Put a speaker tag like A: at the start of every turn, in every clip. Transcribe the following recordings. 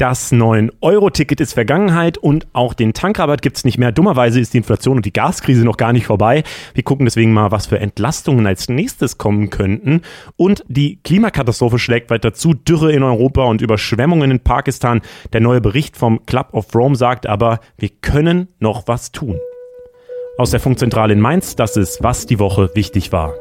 A: Das 9-Euro-Ticket ist Vergangenheit und auch den Tankrabatt gibt es nicht mehr. Dummerweise ist die Inflation und die Gaskrise noch gar nicht vorbei. Wir gucken deswegen mal, was für Entlastungen als nächstes kommen könnten. Und die Klimakatastrophe schlägt weiter zu. Dürre in Europa und Überschwemmungen in Pakistan. Der neue Bericht vom Club of Rome sagt aber, wir können noch was tun. Aus der Funkzentrale in Mainz, das ist, was die Woche wichtig war.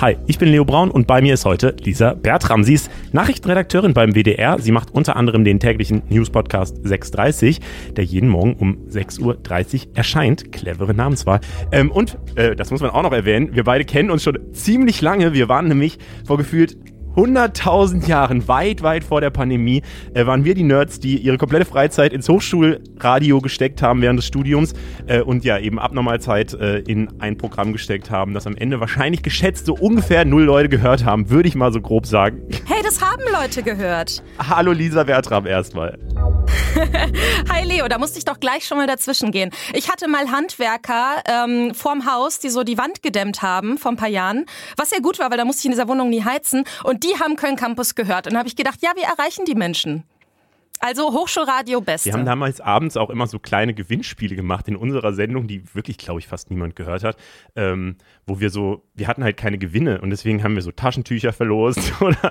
A: Hi, ich bin Leo Braun und bei mir ist heute Lisa Bertram. Sie ist Nachrichtenredakteurin beim WDR. Sie macht unter anderem den täglichen News-Podcast 6.30, der jeden Morgen um 6.30 Uhr erscheint. Clevere Namenswahl. Ähm, und, äh, das muss man auch noch erwähnen, wir beide kennen uns schon ziemlich lange. Wir waren nämlich vor gefühlt 100.000 Jahren, weit, weit vor der Pandemie, äh, waren wir die Nerds, die ihre komplette Freizeit ins Hochschulradio gesteckt haben während des Studiums äh, und ja eben Abnormalzeit äh, in ein Programm gesteckt haben, das am Ende wahrscheinlich geschätzt so ungefähr null Leute gehört haben, würde ich mal so grob sagen.
B: Hey, das haben Leute gehört.
A: Hallo Lisa Bertram erstmal.
B: Hi Leo, da musste ich doch gleich schon mal dazwischen gehen. Ich hatte mal Handwerker ähm, vorm Haus, die so die Wand gedämmt haben vor ein paar Jahren, was sehr gut war, weil da musste ich in dieser Wohnung nie heizen. Und die haben Köln Campus gehört. Und habe ich gedacht, ja, wir erreichen die Menschen. Also Hochschulradio Beste.
A: Wir haben damals abends auch immer so kleine Gewinnspiele gemacht in unserer Sendung, die wirklich, glaube ich, fast niemand gehört hat, ähm, wo wir so, wir hatten halt keine Gewinne und deswegen haben wir so Taschentücher verlost oder,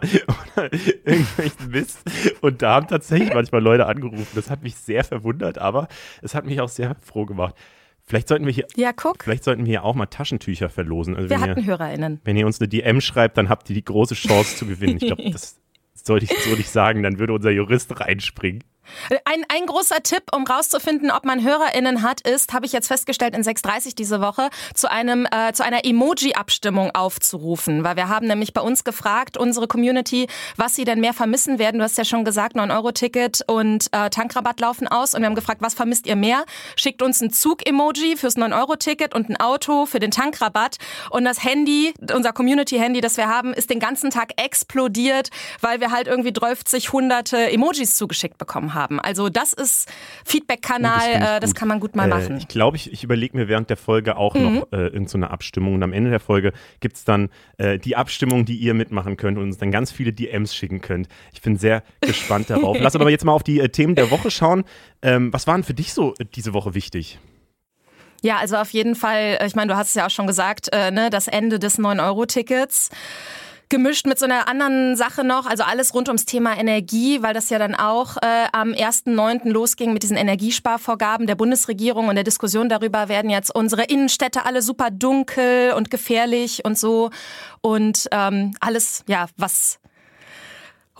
A: oder irgendwelchen Mist. Und da haben tatsächlich manchmal Leute angerufen. Das hat mich sehr verwundert, aber es hat mich auch sehr froh gemacht. Vielleicht sollten wir hier,
B: ja, guck.
A: Vielleicht sollten wir hier auch mal Taschentücher verlosen.
B: Also wir hatten ihr, HörerInnen.
A: Wenn ihr uns eine DM schreibt, dann habt ihr die große Chance zu gewinnen. Ich glaube, das sollte ich, sollte ich sagen, dann würde unser Jurist reinspringen.
B: Ein, ein großer Tipp, um rauszufinden, ob man HörerInnen hat, ist, habe ich jetzt festgestellt in 6.30 diese Woche, zu einem äh, zu einer Emoji-Abstimmung aufzurufen. Weil wir haben nämlich bei uns gefragt, unsere Community, was sie denn mehr vermissen werden. Du hast ja schon gesagt, 9-Euro-Ticket und äh, Tankrabatt laufen aus. Und wir haben gefragt, was vermisst ihr mehr? Schickt uns ein Zug-Emoji fürs 9-Euro-Ticket und ein Auto für den Tankrabatt. Und das Handy, unser Community-Handy, das wir haben, ist den ganzen Tag explodiert, weil wir halt irgendwie 30 hunderte Emojis zugeschickt bekommen haben haben. Also das ist Feedback-Kanal, das, äh, das kann man gut mal äh, machen.
A: Ich glaube, ich, ich überlege mir während der Folge auch mhm. noch äh, irgendeine so Abstimmung. Und am Ende der Folge gibt es dann äh, die Abstimmung, die ihr mitmachen könnt und uns dann ganz viele DMs schicken könnt. Ich bin sehr gespannt darauf. Lass aber jetzt mal auf die äh, Themen der Woche schauen. Ähm, was waren für dich so äh, diese Woche wichtig?
B: Ja, also auf jeden Fall, ich meine, du hast es ja auch schon gesagt, äh, ne, das Ende des 9-Euro-Tickets gemischt mit so einer anderen Sache noch, also alles rund ums Thema Energie, weil das ja dann auch äh, am 1.9. losging mit diesen Energiesparvorgaben der Bundesregierung und der Diskussion darüber, werden jetzt unsere Innenstädte alle super dunkel und gefährlich und so. Und ähm, alles, ja, was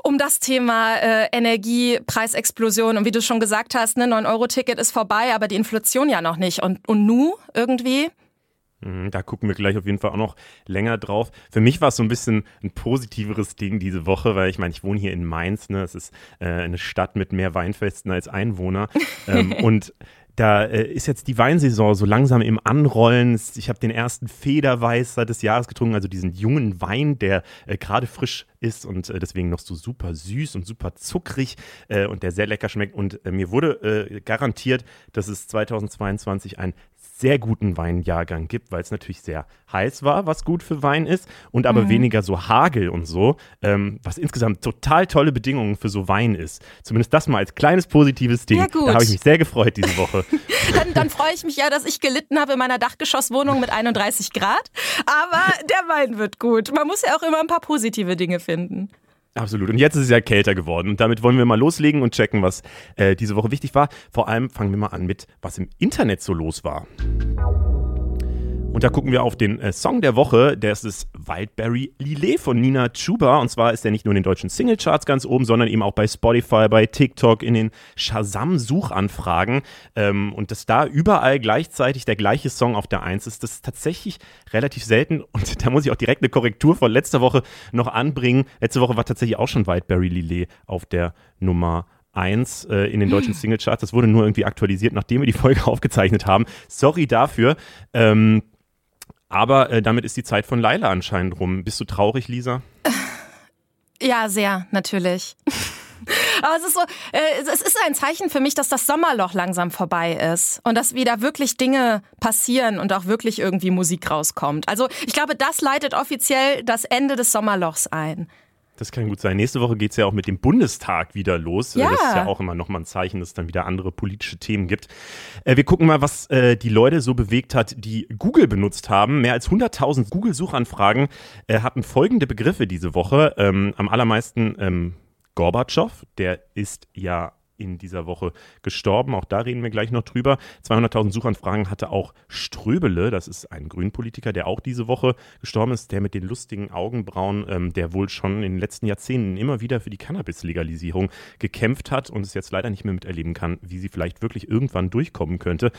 B: um das Thema äh, Energiepreisexplosion und wie du schon gesagt hast, ne, 9-Euro-Ticket ist vorbei, aber die Inflation ja noch nicht. Und, und nu irgendwie
A: da gucken wir gleich auf jeden Fall auch noch länger drauf. Für mich war es so ein bisschen ein positiveres Ding diese Woche, weil ich meine, ich wohne hier in Mainz. Ne? Es ist äh, eine Stadt mit mehr Weinfesten als Einwohner. ähm, und da äh, ist jetzt die Weinsaison so langsam im Anrollen. Ich habe den ersten Federweißer des Jahres getrunken, also diesen jungen Wein, der äh, gerade frisch ist und äh, deswegen noch so super süß und super zuckrig äh, und der sehr lecker schmeckt. Und äh, mir wurde äh, garantiert, dass es 2022 ein sehr guten Weinjahrgang gibt, weil es natürlich sehr heiß war, was gut für Wein ist, und aber mhm. weniger so Hagel und so, ähm, was insgesamt total tolle Bedingungen für so Wein ist. Zumindest das mal als kleines positives Ding. Ja, da habe ich mich sehr gefreut diese Woche.
B: dann, dann freue ich mich ja, dass ich gelitten habe in meiner Dachgeschosswohnung mit 31 Grad. Aber der Wein wird gut. Man muss ja auch immer ein paar positive Dinge finden.
A: Absolut. Und jetzt ist es ja kälter geworden. Und damit wollen wir mal loslegen und checken, was äh, diese Woche wichtig war. Vor allem fangen wir mal an mit, was im Internet so los war. Und da gucken wir auf den äh, Song der Woche. Der ist das Wildberry Lillet von Nina Chuba. Und zwar ist er nicht nur in den deutschen Singlecharts ganz oben, sondern eben auch bei Spotify, bei TikTok, in den Shazam-Suchanfragen. Ähm, und dass da überall gleichzeitig der gleiche Song auf der Eins ist, das ist tatsächlich relativ selten. Und da muss ich auch direkt eine Korrektur von letzter Woche noch anbringen. Letzte Woche war tatsächlich auch schon Wildberry Lillet auf der Nummer 1 äh, in den deutschen Singlecharts. Das wurde nur irgendwie aktualisiert, nachdem wir die Folge aufgezeichnet haben. Sorry dafür. Ähm, aber äh, damit ist die Zeit von Laila anscheinend rum. Bist du traurig, Lisa?
B: Ja, sehr, natürlich. Aber es ist so, äh, es ist ein Zeichen für mich, dass das Sommerloch langsam vorbei ist und dass wieder wirklich Dinge passieren und auch wirklich irgendwie Musik rauskommt. Also ich glaube, das leitet offiziell das Ende des Sommerlochs ein.
A: Das kann gut sein. Nächste Woche geht es ja auch mit dem Bundestag wieder los.
B: Ja.
A: Das ist ja auch immer nochmal ein Zeichen, dass es dann wieder andere politische Themen gibt. Äh, wir gucken mal, was äh, die Leute so bewegt hat, die Google benutzt haben. Mehr als 100.000 Google-Suchanfragen äh, hatten folgende Begriffe diese Woche. Ähm, am allermeisten ähm, Gorbatschow, der ist ja in dieser Woche gestorben. Auch da reden wir gleich noch drüber. 200.000 Suchanfragen hatte auch Ströbele, das ist ein Grünpolitiker, der auch diese Woche gestorben ist, der mit den lustigen Augenbrauen, ähm, der wohl schon in den letzten Jahrzehnten immer wieder für die Cannabis-Legalisierung gekämpft hat und es jetzt leider nicht mehr miterleben kann, wie sie vielleicht wirklich irgendwann durchkommen könnte.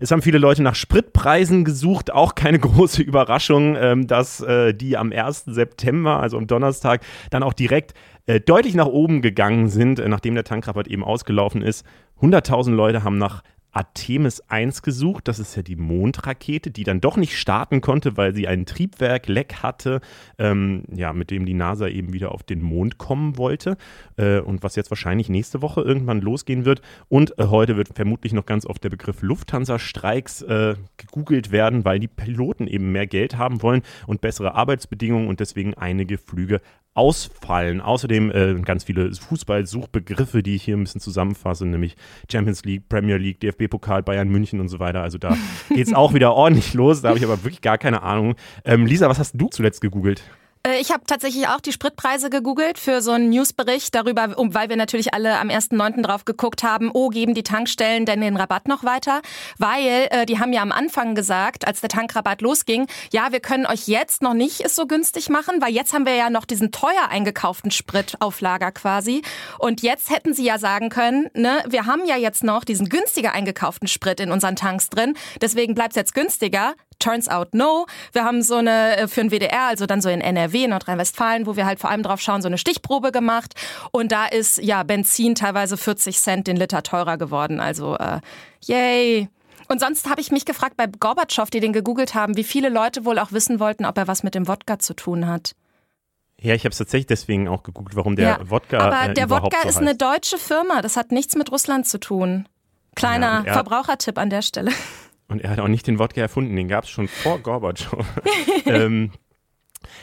A: Es haben viele Leute nach Spritpreisen gesucht, auch keine große Überraschung, ähm, dass äh, die am 1. September, also am Donnerstag, dann auch direkt äh, deutlich nach oben gegangen sind, äh, nachdem der Tankrabatt eben ausgelaufen ist. 100.000 Leute haben nach Artemis 1 gesucht. Das ist ja die Mondrakete, die dann doch nicht starten konnte, weil sie ein Triebwerk-Leck hatte, ähm, ja, mit dem die NASA eben wieder auf den Mond kommen wollte. Äh, und was jetzt wahrscheinlich nächste Woche irgendwann losgehen wird. Und äh, heute wird vermutlich noch ganz oft der Begriff Lufthansa-Streiks äh, gegoogelt werden, weil die Piloten eben mehr Geld haben wollen und bessere Arbeitsbedingungen und deswegen einige Flüge ausfallen. Außerdem äh, ganz viele Fußballsuchbegriffe, die ich hier ein bisschen zusammenfasse, nämlich Champions League, Premier League, DFB-Pokal, Bayern München und so weiter. Also da geht es auch wieder ordentlich los. Da habe ich aber wirklich gar keine Ahnung. Ähm, Lisa, was hast du zuletzt gegoogelt?
B: Äh, ich habe tatsächlich auch die Spritpreise gegoogelt für so einen Newsbericht darüber, weil wir natürlich alle am 1.9. drauf geguckt haben, oh, geben die Tankstellen denn den Rabatt noch weiter? Weil äh, die haben ja am Anfang gesagt, als der Tankrabatt losging, ja, wir können euch jetzt noch nicht es so günstig machen, weil jetzt haben wir ja noch diesen teuer eingekauften Sprit auf Lager quasi. Und jetzt hätten sie ja sagen können, ne, wir haben ja jetzt noch diesen günstiger eingekauften Sprit in unseren Tanks drin, deswegen bleibt es jetzt günstiger. Turns out no. Wir haben so eine äh, für ein WDR, also dann so in NRW, Nordrhein-Westfalen, wo wir halt vor allem drauf schauen, so eine Stichprobe gemacht. Und da ist ja Benzin teilweise 40 Cent den Liter teurer geworden. Also äh, yay. Und sonst habe ich mich gefragt bei Gorbatschow, die den gegoogelt haben, wie viele Leute wohl auch wissen wollten, ob er was mit dem Wodka zu tun hat.
A: Ja, ich habe es tatsächlich deswegen auch gegoogelt, warum der
B: ja,
A: Wodka.
B: Aber
A: äh,
B: der Wodka
A: so
B: ist
A: heißt.
B: eine deutsche Firma. Das hat nichts mit Russland zu tun. Kleiner
A: Ja, er-
B: Verbrauchertipp an der Stelle.
A: Und er hat auch nicht den Wodka erfunden, den gab es schon vor Gorbatschow. ähm,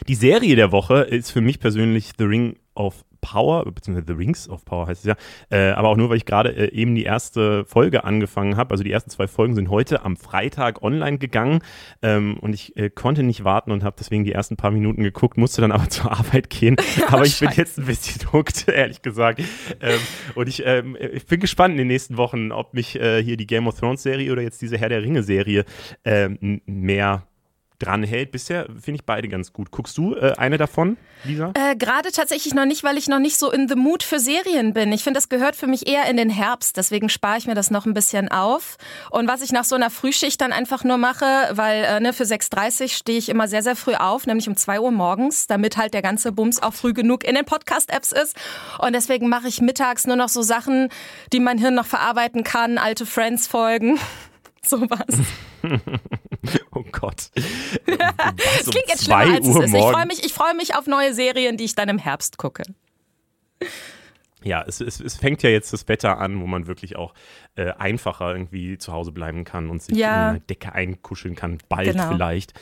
A: die Serie der Woche ist für mich persönlich The Ring of Power, beziehungsweise The Rings of Power heißt es ja, äh, aber auch nur, weil ich gerade äh, eben die erste Folge angefangen habe. Also die ersten zwei Folgen sind heute am Freitag online gegangen ähm, und ich äh, konnte nicht warten und habe deswegen die ersten paar Minuten geguckt, musste dann aber zur Arbeit gehen. aber ich bin jetzt ein bisschen hooked, ehrlich gesagt. Ähm, und ich, ähm, ich bin gespannt in den nächsten Wochen, ob mich äh, hier die Game of Thrones Serie oder jetzt diese Herr der Ringe Serie ähm, mehr dran hält. Bisher finde ich beide ganz gut. Guckst du äh, eine davon, Lisa?
B: Äh, Gerade tatsächlich noch nicht, weil ich noch nicht so in the mood für Serien bin. Ich finde, das gehört für mich eher in den Herbst. Deswegen spare ich mir das noch ein bisschen auf. Und was ich nach so einer Frühschicht dann einfach nur mache, weil äh, ne, für 6.30 stehe ich immer sehr, sehr früh auf, nämlich um 2 Uhr morgens, damit halt der ganze Bums auch früh genug in den Podcast-Apps ist. Und deswegen mache ich mittags nur noch so Sachen, die mein Hirn noch verarbeiten kann, alte Friends-Folgen. Sowas.
A: Oh Gott.
B: Das klingt jetzt schlimmer, als es ist. Ich freue mich, ich freue mich auf neue Serien, die ich dann im Herbst gucke.
A: Ja, es, es, es fängt ja jetzt das Wetter an, wo man wirklich auch äh, einfacher irgendwie zu Hause bleiben kann und sich
B: Ja.
A: in eine Decke einkuscheln kann. Bald
B: Genau.
A: vielleicht.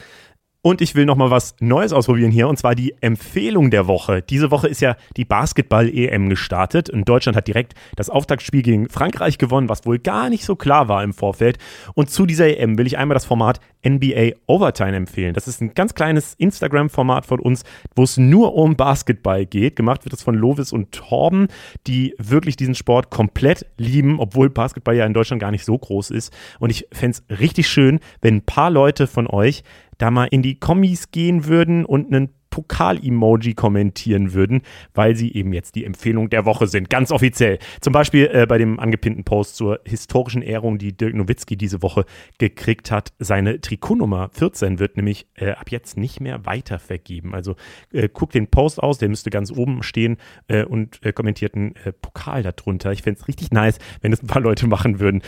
A: Und ich will noch mal was Neues ausprobieren hier, und zwar die Empfehlung der Woche. Diese Woche ist ja die Basketball-EM gestartet und Deutschland hat direkt das Auftaktspiel gegen Frankreich gewonnen, was wohl gar nicht so klar war im Vorfeld. Und zu dieser EM will ich einmal das Format NBA Overtime empfehlen. Das ist ein ganz kleines Instagram-Format von uns, wo es nur um Basketball geht. Gemacht wird es von Lovis und Torben, die wirklich diesen Sport komplett lieben, obwohl Basketball ja in Deutschland gar nicht so groß ist. Und ich fände es richtig schön, wenn ein paar Leute von euch da mal in die Kommis gehen würden und einen Pokal-Emoji kommentieren würden, weil sie eben jetzt die Empfehlung der Woche sind, ganz offiziell. Zum Beispiel äh, bei dem angepinnten Post zur historischen Ehrung, die Dirk Nowitzki diese Woche gekriegt hat. Seine Trikotnummer 14 wird nämlich äh, ab jetzt nicht mehr weitervergeben. Also äh, guckt den Post aus, der müsste ganz oben stehen äh, und äh, kommentiert einen äh, Pokal darunter. Ich fände es richtig nice, wenn das ein paar Leute machen würden.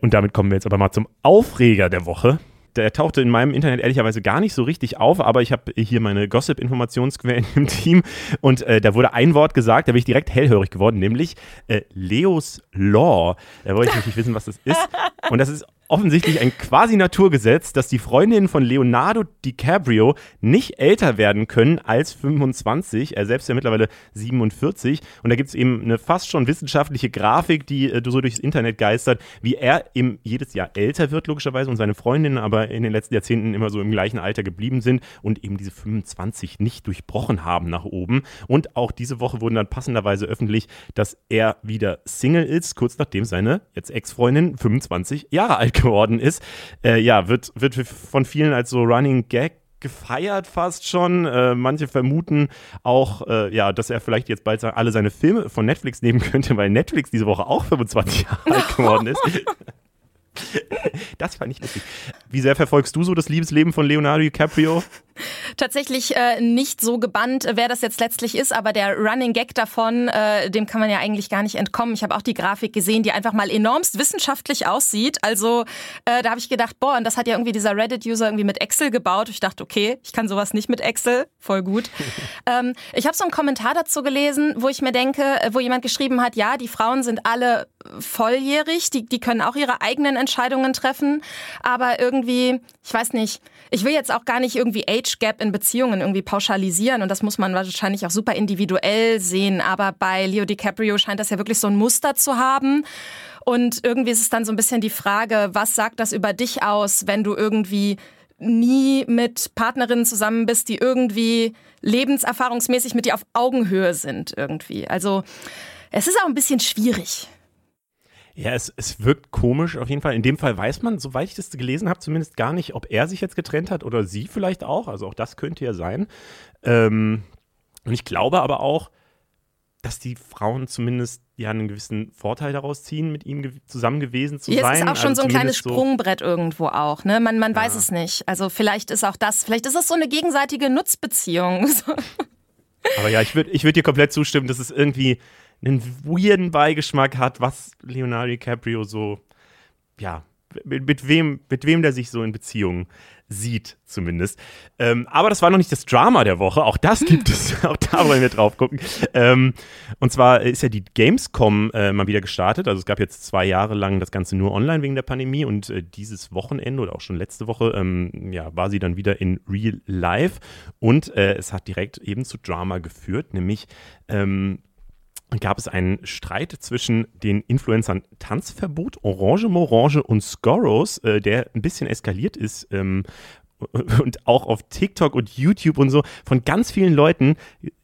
A: Und damit kommen wir jetzt aber mal zum Aufreger der Woche der tauchte in meinem Internet ehrlicherweise gar nicht so richtig auf, aber ich habe hier meine Gossip-Informationsquellen im Team und äh, da wurde ein Wort gesagt, da bin ich direkt hellhörig geworden, nämlich äh, Leos Law. Da wollte ich natürlich wissen, was das ist. Und das ist offensichtlich ein quasi Naturgesetz, dass die Freundinnen von Leonardo DiCaprio nicht älter werden können als 25. Er selbst ist ja mittlerweile 47. Und da gibt es eben eine fast schon wissenschaftliche Grafik, die äh, so durchs Internet geistert, wie er eben jedes Jahr älter wird, logischerweise, und seine Freundinnen aber in den letzten Jahrzehnten immer so im gleichen Alter geblieben sind und eben diese 25 nicht durchbrochen haben nach oben. Und auch diese Woche wurden dann passenderweise öffentlich, dass er wieder Single ist, kurz nachdem seine jetzt Ex-Freundin 25 Jahre alt geworden ist. Äh, ja, wird, wird von vielen als so Running Gag gefeiert fast schon. Äh, manche vermuten auch, äh, ja, dass er vielleicht jetzt bald alle seine Filme von Netflix nehmen könnte, weil Netflix diese Woche auch 25 Jahre alt geworden ist. Das fand ich lustig. Wie sehr verfolgst du so das Liebesleben von Leonardo DiCaprio?
B: Tatsächlich äh, nicht so gebannt, wer das jetzt letztlich ist, aber der Running Gag davon, äh, dem kann man ja eigentlich gar nicht entkommen. Ich habe auch die Grafik gesehen, die einfach mal enormst wissenschaftlich aussieht. Also äh, da habe ich gedacht, boah, und das hat ja irgendwie dieser Reddit-User irgendwie mit Excel gebaut. Ich dachte, okay, ich kann sowas nicht mit Excel, voll gut. ähm, ich habe so einen Kommentar dazu gelesen, wo ich mir denke, äh, wo jemand geschrieben hat, ja, die Frauen sind alle volljährig, die, die können auch ihre eigenen Entscheidungen treffen, aber irgendwie, ich weiß nicht, ich will jetzt auch gar nicht irgendwie Age Gap in Beziehungen irgendwie pauschalisieren und das muss man wahrscheinlich auch super individuell sehen, aber bei Leo DiCaprio scheint das ja wirklich so ein Muster zu haben. Und irgendwie ist es dann so ein bisschen die Frage, was sagt das über dich aus, wenn du irgendwie nie mit Partnerinnen zusammen bist, die irgendwie lebenserfahrungsmäßig mit dir auf Augenhöhe sind irgendwie. Also es ist auch ein bisschen schwierig.
A: Ja, es, es wirkt komisch auf jeden Fall. In dem Fall weiß man, soweit ich das gelesen habe, zumindest gar nicht, ob er sich jetzt getrennt hat oder sie vielleicht auch. Also auch das könnte ja sein. Ähm, und ich glaube aber auch, dass die Frauen zumindest ja einen gewissen Vorteil daraus ziehen, mit ihm ge zusammen gewesen zu
B: Hier
A: sein.
B: Es ist auch schon also so ein kleines Sprungbrett irgendwo auch. Ne? Man, man ja. weiß es nicht. Also vielleicht ist auch das, vielleicht ist es so eine gegenseitige Nutzbeziehung.
A: Aber ja, ich würde ich würd dir komplett zustimmen, dass es irgendwie einen weirden Beigeschmack hat, was Leonardo DiCaprio so, ja, mit, mit, wem, mit wem der sich so in Beziehungen sieht, zumindest. Ähm, aber das war noch nicht das Drama der Woche. Auch das gibt es. auch da wollen wir drauf gucken. Ähm, und zwar ist ja die Gamescom äh, mal wieder gestartet. Also es gab jetzt zwei Jahre lang das Ganze nur online wegen der Pandemie und äh, dieses Wochenende oder auch schon letzte Woche ähm, ja, war sie dann wieder in Real Life. Und äh, es hat direkt eben zu Drama geführt, nämlich ähm, gab es einen Streit zwischen den Influencern Tanzverbot, Orange Morange und Scoros, äh, der ein bisschen eskaliert ist. Ähm, und auch auf TikTok und YouTube und so von ganz vielen Leuten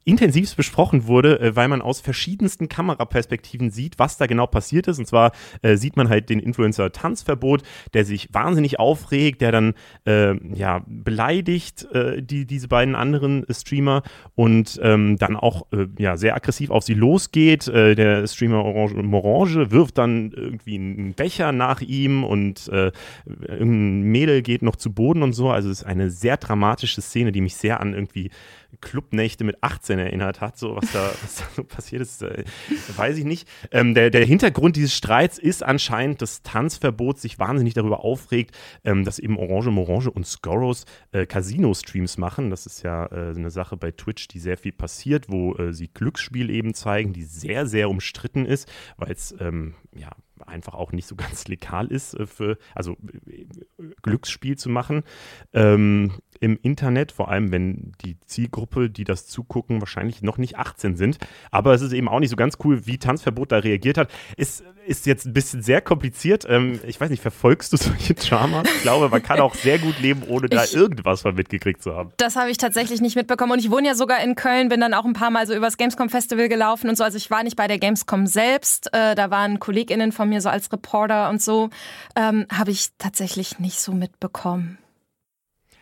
A: intensivst besprochen wurde, äh, weil man aus verschiedensten Kameraperspektiven sieht, was da genau passiert ist. Und zwar äh, sieht man halt den Influencer Tanzverbot, der sich wahnsinnig aufregt, der dann äh, ja beleidigt äh, die, diese beiden anderen Streamer und ähm, dann auch äh, ja sehr aggressiv auf sie losgeht. Äh, der Streamer Orange Morange wirft dann irgendwie einen Becher nach ihm und irgendein Mädel geht noch zu Boden und so. Also es ist eine sehr dramatische Szene, die mich sehr an irgendwie Clubnächte mit 18 erinnert hat, so was da, was da so passiert ist, äh, weiß ich nicht. Ähm, der, der Hintergrund dieses Streits ist anscheinend das Tanzverbot sich wahnsinnig darüber aufregt, ähm, dass eben Orange Morange und Scoros äh, Casino-Streams machen. Das ist ja äh, eine Sache bei Twitch, die sehr viel passiert, wo äh, sie Glücksspiel eben zeigen, die sehr, sehr umstritten ist, weil es ähm, ja einfach auch nicht so ganz legal ist, äh, für, also äh, Glücksspiel zu machen. Ähm, im Internet, vor allem wenn die Zielgruppe, die das zugucken, wahrscheinlich noch nicht 18 sind. Aber es ist eben auch nicht so ganz cool, wie Tanzverbot da reagiert hat. Es ist jetzt ein bisschen sehr kompliziert. Ähm, ich weiß nicht, verfolgst du solche Dramas? Ich glaube, man kann auch sehr gut leben, ohne ich, da irgendwas von mitgekriegt zu haben.
B: Das habe ich tatsächlich nicht mitbekommen. Und ich wohne ja sogar in Köln, bin dann auch ein paar Mal so übers Gamescom Festival gelaufen und so. Also ich war nicht bei der Gamescom selbst. Äh, da waren KollegInnen von mir so als Reporter und so. Ähm, habe ich tatsächlich nicht so mitbekommen.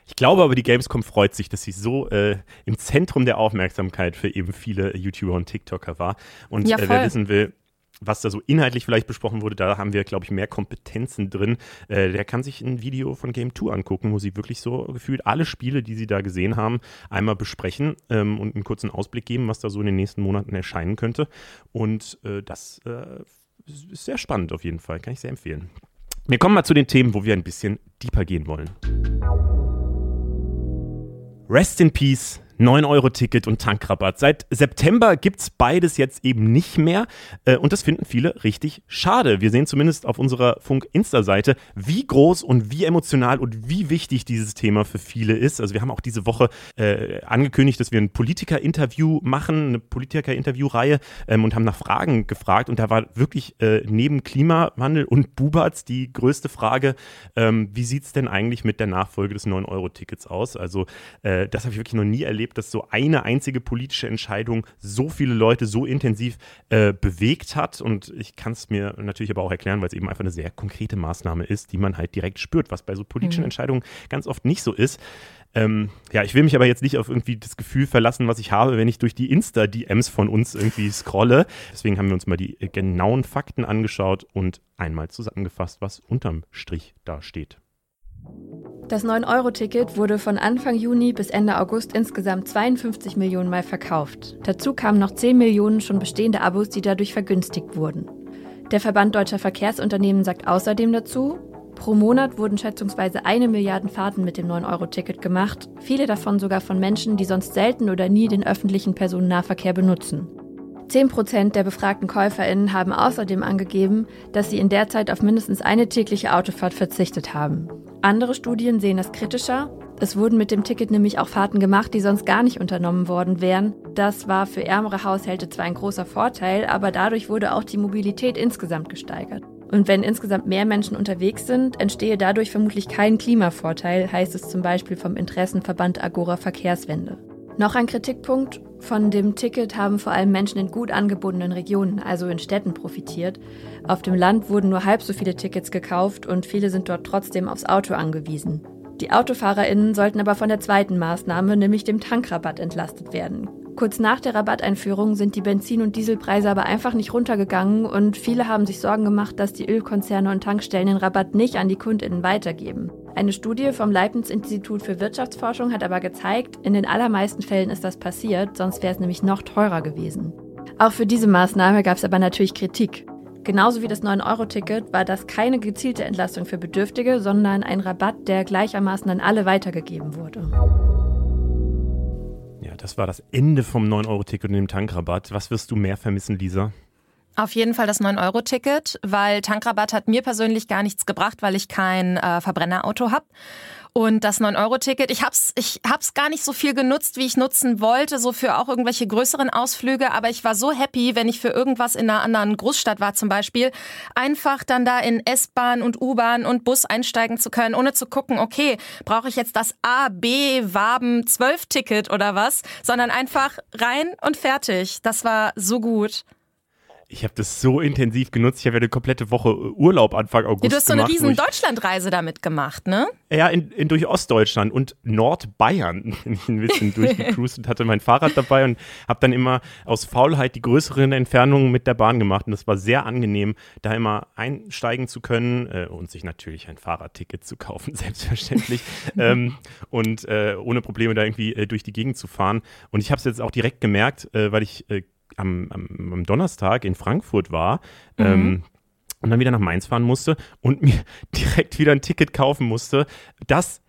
A: Ich glaube aber, die Gamescom freut sich, dass sie so äh, im Zentrum der Aufmerksamkeit für eben viele YouTuber und TikToker war. Und ja, äh, wer wissen will, was da so inhaltlich vielleicht besprochen wurde, da haben wir, glaube ich, mehr Kompetenzen drin. Äh, der kann sich ein Video von Game 2 angucken, wo sie wirklich so gefühlt alle Spiele, die sie da gesehen haben, einmal besprechen ähm, und einen kurzen Ausblick geben, was da so in den nächsten Monaten erscheinen könnte. Und äh, das äh, ist sehr spannend auf jeden Fall, kann ich sehr empfehlen. Wir kommen mal zu den Themen, wo wir ein bisschen deeper gehen wollen. Rest in Peace, 9-Euro-Ticket und Tankrabatt. Seit September gibt es beides jetzt eben nicht mehr äh, und das finden viele richtig schade. Wir sehen zumindest auf unserer Funk-Insta-Seite, wie groß und wie emotional und wie wichtig dieses Thema für viele ist. Also wir haben auch diese Woche äh, angekündigt, dass wir ein Politiker-Interview machen, eine Politiker-Interview-Reihe ähm, und haben nach Fragen gefragt und da war wirklich äh, neben Klimawandel und Bubatz die größte Frage, ähm, wie sieht es denn eigentlich mit der Nachfolge des 9-Euro-Tickets aus? Also äh, das habe ich wirklich noch nie erlebt erlebt, dass so eine einzige politische Entscheidung so viele Leute so intensiv äh, bewegt hat. Und ich kann es mir natürlich aber auch erklären, weil es eben einfach eine sehr konkrete Maßnahme ist, die man halt direkt spürt, was bei so politischen mhm. Entscheidungen ganz oft nicht so ist. Ähm, ja, ich will mich aber jetzt nicht auf irgendwie das Gefühl verlassen, was ich habe, wenn ich durch die Insta-DMs von uns irgendwie scrolle. Deswegen haben wir uns mal die genauen Fakten angeschaut und einmal zusammengefasst, was unterm Strich da steht.
C: Das 9-Euro-Ticket wurde von Anfang Juni bis Ende August insgesamt 52 Millionen Mal verkauft. Dazu kamen noch 10 Millionen schon bestehende Abos, die dadurch vergünstigt wurden. Der Verband Deutscher Verkehrsunternehmen sagt außerdem dazu, pro Monat wurden schätzungsweise eine Milliarde Fahrten mit dem 9-Euro-Ticket gemacht, viele davon sogar von Menschen, die sonst selten oder nie den öffentlichen Personennahverkehr benutzen. 10% der befragten KäuferInnen haben außerdem angegeben, dass sie in der Zeit auf mindestens eine tägliche Autofahrt verzichtet haben. Andere Studien sehen das kritischer. Es wurden mit dem Ticket nämlich auch Fahrten gemacht, die sonst gar nicht unternommen worden wären. Das war für ärmere Haushalte zwar ein großer Vorteil, aber dadurch wurde auch die Mobilität insgesamt gesteigert. Und wenn insgesamt mehr Menschen unterwegs sind, entstehe dadurch vermutlich kein Klimavorteil, heißt es zum Beispiel vom Interessenverband Agora Verkehrswende. Noch ein Kritikpunkt, von dem Ticket haben vor allem Menschen in gut angebundenen Regionen, also in Städten, profitiert. Auf dem Land wurden nur halb so viele Tickets gekauft und viele sind dort trotzdem aufs Auto angewiesen. Die AutofahrerInnen sollten aber von der zweiten Maßnahme, nämlich dem Tankrabatt, entlastet werden. Kurz nach der Rabatteinführung sind die Benzin- und Dieselpreise aber einfach nicht runtergegangen und viele haben sich Sorgen gemacht, dass die Ölkonzerne und Tankstellen den Rabatt nicht an die KundInnen weitergeben. Eine Studie vom Leibniz-Institut für Wirtschaftsforschung hat aber gezeigt, in den allermeisten Fällen ist das passiert, sonst wäre es nämlich noch teurer gewesen. Auch für diese Maßnahme gab es aber natürlich Kritik. Genauso wie das 9-Euro-Ticket war das keine gezielte Entlastung für Bedürftige, sondern ein Rabatt, der gleichermaßen an alle weitergegeben wurde.
A: Ja, das war das Ende vom 9-Euro-Ticket und dem Tankrabatt. Was wirst du mehr vermissen, Lisa?
B: Auf jeden Fall das 9-Euro-Ticket, weil Tankrabatt hat mir persönlich gar nichts gebracht, weil ich kein äh, Verbrennerauto habe. Und das 9-Euro-Ticket, ich hab's, ich hab's gar nicht so viel genutzt, wie ich nutzen wollte, so für auch irgendwelche größeren Ausflüge. Aber ich war so happy, wenn ich für irgendwas in einer anderen Großstadt war zum Beispiel, einfach dann da in S-Bahn und U-Bahn und Bus einsteigen zu können, ohne zu gucken, okay, brauche ich jetzt das A, B, Waben 12 Ticket oder was, sondern einfach rein und fertig. Das war so gut.
A: Ich habe das so intensiv genutzt. Ich habe ja eine komplette Woche äh, Urlaub Anfang August
B: ja, Du hast so eine
A: gemacht,
B: riesen Deutschlandreise damit gemacht, ne?
A: Ja, in, in, durch Ostdeutschland und Nordbayern bin ich ein bisschen durchgecruised und hatte mein Fahrrad dabei und habe dann immer aus Faulheit die größeren Entfernungen mit der Bahn gemacht. Und das war sehr angenehm, da immer einsteigen zu können äh, und sich natürlich ein Fahrradticket zu kaufen, selbstverständlich. ähm, und äh, ohne Probleme da irgendwie äh, durch die Gegend zu fahren. Und ich habe es jetzt auch direkt gemerkt, äh, weil ich äh, am, am, am Donnerstag in Frankfurt war. Mhm. Ähm, und dann wieder nach Mainz fahren musste und mir direkt wieder ein Ticket kaufen musste, das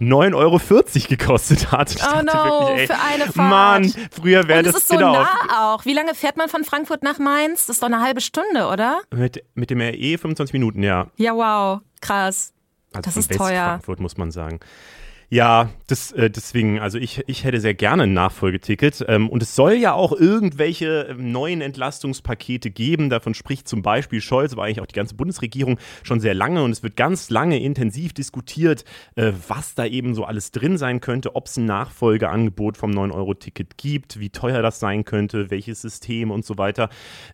A: 9,40 Euro gekostet hat.
B: Ich oh no, wirklich, ey, für eine Fahrt.
A: Mann, früher wäre das,
B: das ist so genau nah auch. Wie lange fährt man von Frankfurt nach Mainz? Das ist doch eine halbe Stunde, oder?
A: Mit, mit dem RE 25 Minuten, ja.
B: Ja, wow, krass. Also das ist teuer.
A: Frankfurt muss man sagen. Ja, das, äh, deswegen, also ich, ich hätte sehr gerne ein Nachfolgeticket. Ähm, und es soll ja auch irgendwelche ähm, neuen Entlastungspakete geben. Davon spricht zum Beispiel Scholz, aber eigentlich auch die ganze Bundesregierung schon sehr lange. Und es wird ganz lange intensiv diskutiert, äh, was da eben so alles drin sein könnte, ob es ein Nachfolgeangebot vom 9-Euro-Ticket gibt, wie teuer das sein könnte, welches System und so weiter.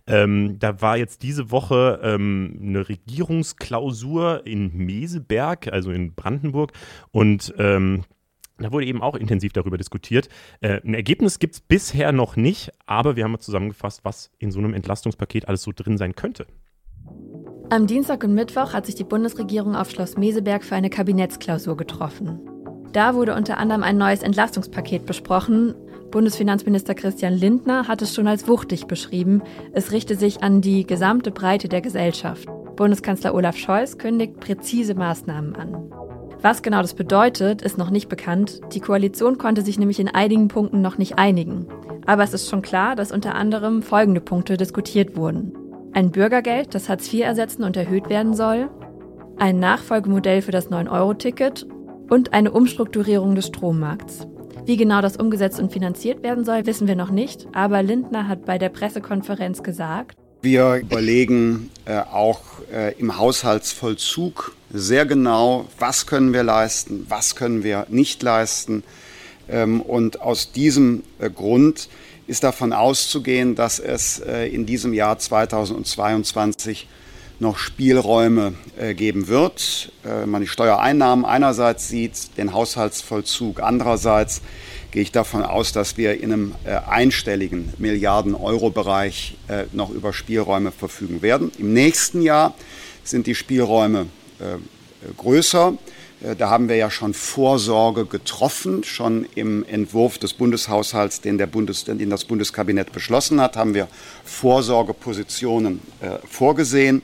A: Ähm, da war jetzt diese Woche ähm, eine Regierungsklausur in Meseberg, also in Brandenburg. Und ähm, ähm, da wurde eben auch intensiv darüber diskutiert. Äh, ein Ergebnis gibt es bisher noch nicht, aber wir haben zusammengefasst, was in so einem Entlastungspaket alles so drin sein könnte.
C: Am Dienstag und Mittwoch hat sich die Bundesregierung auf Schloss Meseberg für eine Kabinettsklausur getroffen. Da wurde unter anderem ein neues Entlastungspaket besprochen. Bundesfinanzminister Christian Lindner hat es schon als wuchtig beschrieben. Es richte sich an die gesamte Breite der Gesellschaft. Bundeskanzler Olaf Scholz kündigt präzise Maßnahmen an. Was genau das bedeutet, ist noch nicht bekannt. Die Koalition konnte sich nämlich in einigen Punkten noch nicht einigen. Aber es ist schon klar, dass unter anderem folgende Punkte diskutiert wurden. Ein Bürgergeld, das Hartz IV ersetzen und erhöht werden soll, ein Nachfolgemodell für das 9-Euro-Ticket und eine Umstrukturierung des Strommarkts. Wie genau das umgesetzt und finanziert werden soll, wissen wir noch nicht, aber Lindner hat bei der Pressekonferenz gesagt,
D: wir überlegen äh, auch äh, im Haushaltsvollzug sehr genau, was können wir leisten, was können wir nicht leisten. Ähm, und aus diesem äh, Grund ist davon auszugehen, dass es äh, in diesem Jahr 2022 noch Spielräume äh, geben wird. Wenn man die Steuereinnahmen einerseits sieht, den Haushaltsvollzug andererseits, gehe ich davon aus, dass wir in einem einstelligen Milliarden-Euro-Bereich noch über Spielräume verfügen werden. Im nächsten Jahr sind die Spielräume größer. Äh, da haben wir ja schon Vorsorge getroffen. Schon im Entwurf des Bundeshaushalts, den, Bundes, den das Bundeskabinett beschlossen hat, haben wir Vorsorgepositionen äh, vorgesehen,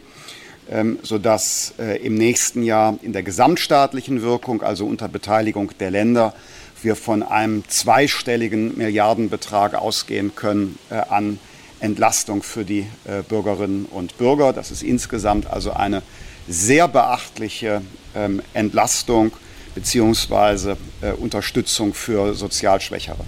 D: ähm, sodass äh, im nächsten Jahr in der gesamtstaatlichen Wirkung, also unter Beteiligung der Länder, wir von einem zweistelligen Milliardenbetrag ausgehen können äh, an Entlastung für die äh, Bürgerinnen und Bürger. Das ist insgesamt also eine sehr beachtliche ähm, Entlastung bzw. Äh, Unterstützung für sozial Schwächere.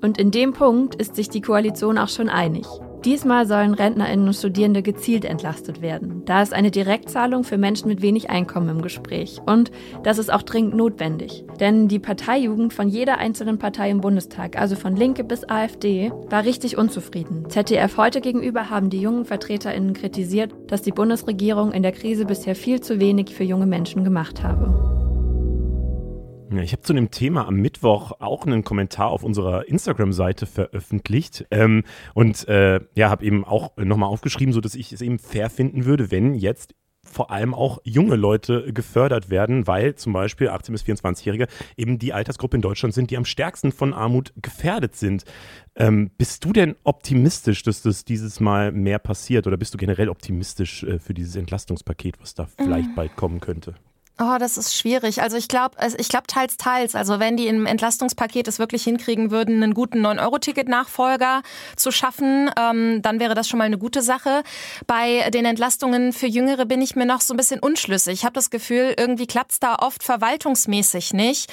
C: Und in dem Punkt ist sich die Koalition auch schon einig. Diesmal sollen Rentnerinnen und Studierende gezielt entlastet werden. Da ist eine Direktzahlung für Menschen mit wenig Einkommen im Gespräch. Und das ist auch dringend notwendig. Denn die Parteijugend von jeder einzelnen Partei im Bundestag, also von Linke bis AfD, war richtig unzufrieden. ZDF heute gegenüber haben die jungen VertreterInnen kritisiert, dass die Bundesregierung in der Krise bisher viel zu wenig für junge Menschen gemacht habe.
A: Ich habe zu dem Thema am Mittwoch auch einen Kommentar auf unserer Instagram-Seite veröffentlicht ähm, und äh, ja, habe eben auch nochmal aufgeschrieben, so dass ich es eben fair finden würde, wenn jetzt vor allem auch junge Leute gefördert werden, weil zum Beispiel 18- bis 24-Jährige eben die Altersgruppe in Deutschland sind, die am stärksten von Armut gefährdet sind. Ähm, bist du denn optimistisch, dass das dieses Mal mehr passiert oder bist du generell optimistisch äh, für dieses Entlastungspaket, was da vielleicht mhm. bald kommen könnte?
B: Oh, das ist schwierig. Also ich glaube, ich glaube teils, teils. Also wenn die im Entlastungspaket es wirklich hinkriegen würden, einen guten 9-Euro-Ticket-Nachfolger zu schaffen, ähm, dann wäre das schon mal eine gute Sache. Bei den Entlastungen für Jüngere bin ich mir noch so ein bisschen unschlüssig. Ich habe das Gefühl, irgendwie klappt es da oft verwaltungsmäßig nicht.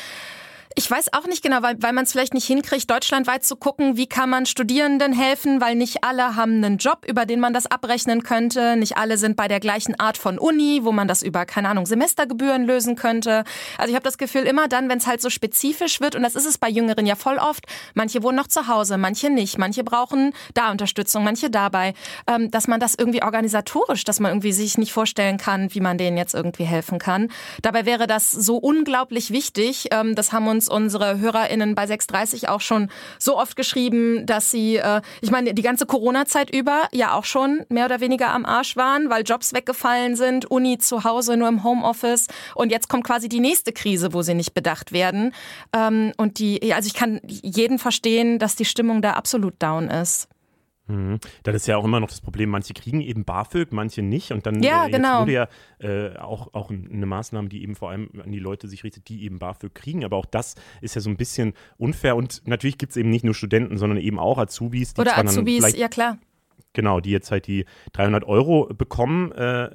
B: Ich weiß auch nicht genau, weil, weil man es vielleicht nicht hinkriegt, deutschlandweit zu gucken, wie kann man Studierenden helfen, weil nicht alle haben einen Job, über den man das abrechnen könnte. Nicht alle sind bei der gleichen Art von Uni, wo man das über, keine Ahnung, Semestergebühren lösen könnte. Also ich habe das Gefühl, immer dann, wenn es halt so spezifisch wird, und das ist es bei Jüngeren ja voll oft, manche wohnen noch zu Hause, manche nicht, manche brauchen da Unterstützung, manche dabei, ähm, dass man das irgendwie organisatorisch, dass man irgendwie sich nicht vorstellen kann, wie man denen jetzt irgendwie helfen kann. Dabei wäre das so unglaublich wichtig. Ähm, das haben uns unsere HörerInnen bei 630 auch schon so oft geschrieben, dass sie, äh, ich meine, die ganze Corona-Zeit über ja auch schon mehr oder weniger am Arsch waren, weil Jobs weggefallen sind, Uni zu Hause nur im Homeoffice und jetzt kommt quasi die nächste Krise, wo sie nicht bedacht werden. Ähm, und die, also ich kann jeden verstehen, dass die Stimmung da absolut down ist.
A: Mhm. Dann ist ja auch immer noch das Problem, manche kriegen eben BAföG, manche nicht. Und dann
B: ja,
A: äh,
B: genau.
A: wurde ja äh, auch, auch eine Maßnahme, die eben vor allem an die Leute sich richtet, die eben BAföG kriegen. Aber auch das ist ja so ein bisschen unfair. Und natürlich gibt es eben nicht nur Studenten, sondern eben auch Azubis.
B: Die Oder Azubis, ja klar.
A: Genau, die jetzt halt die 300 Euro bekommen, äh,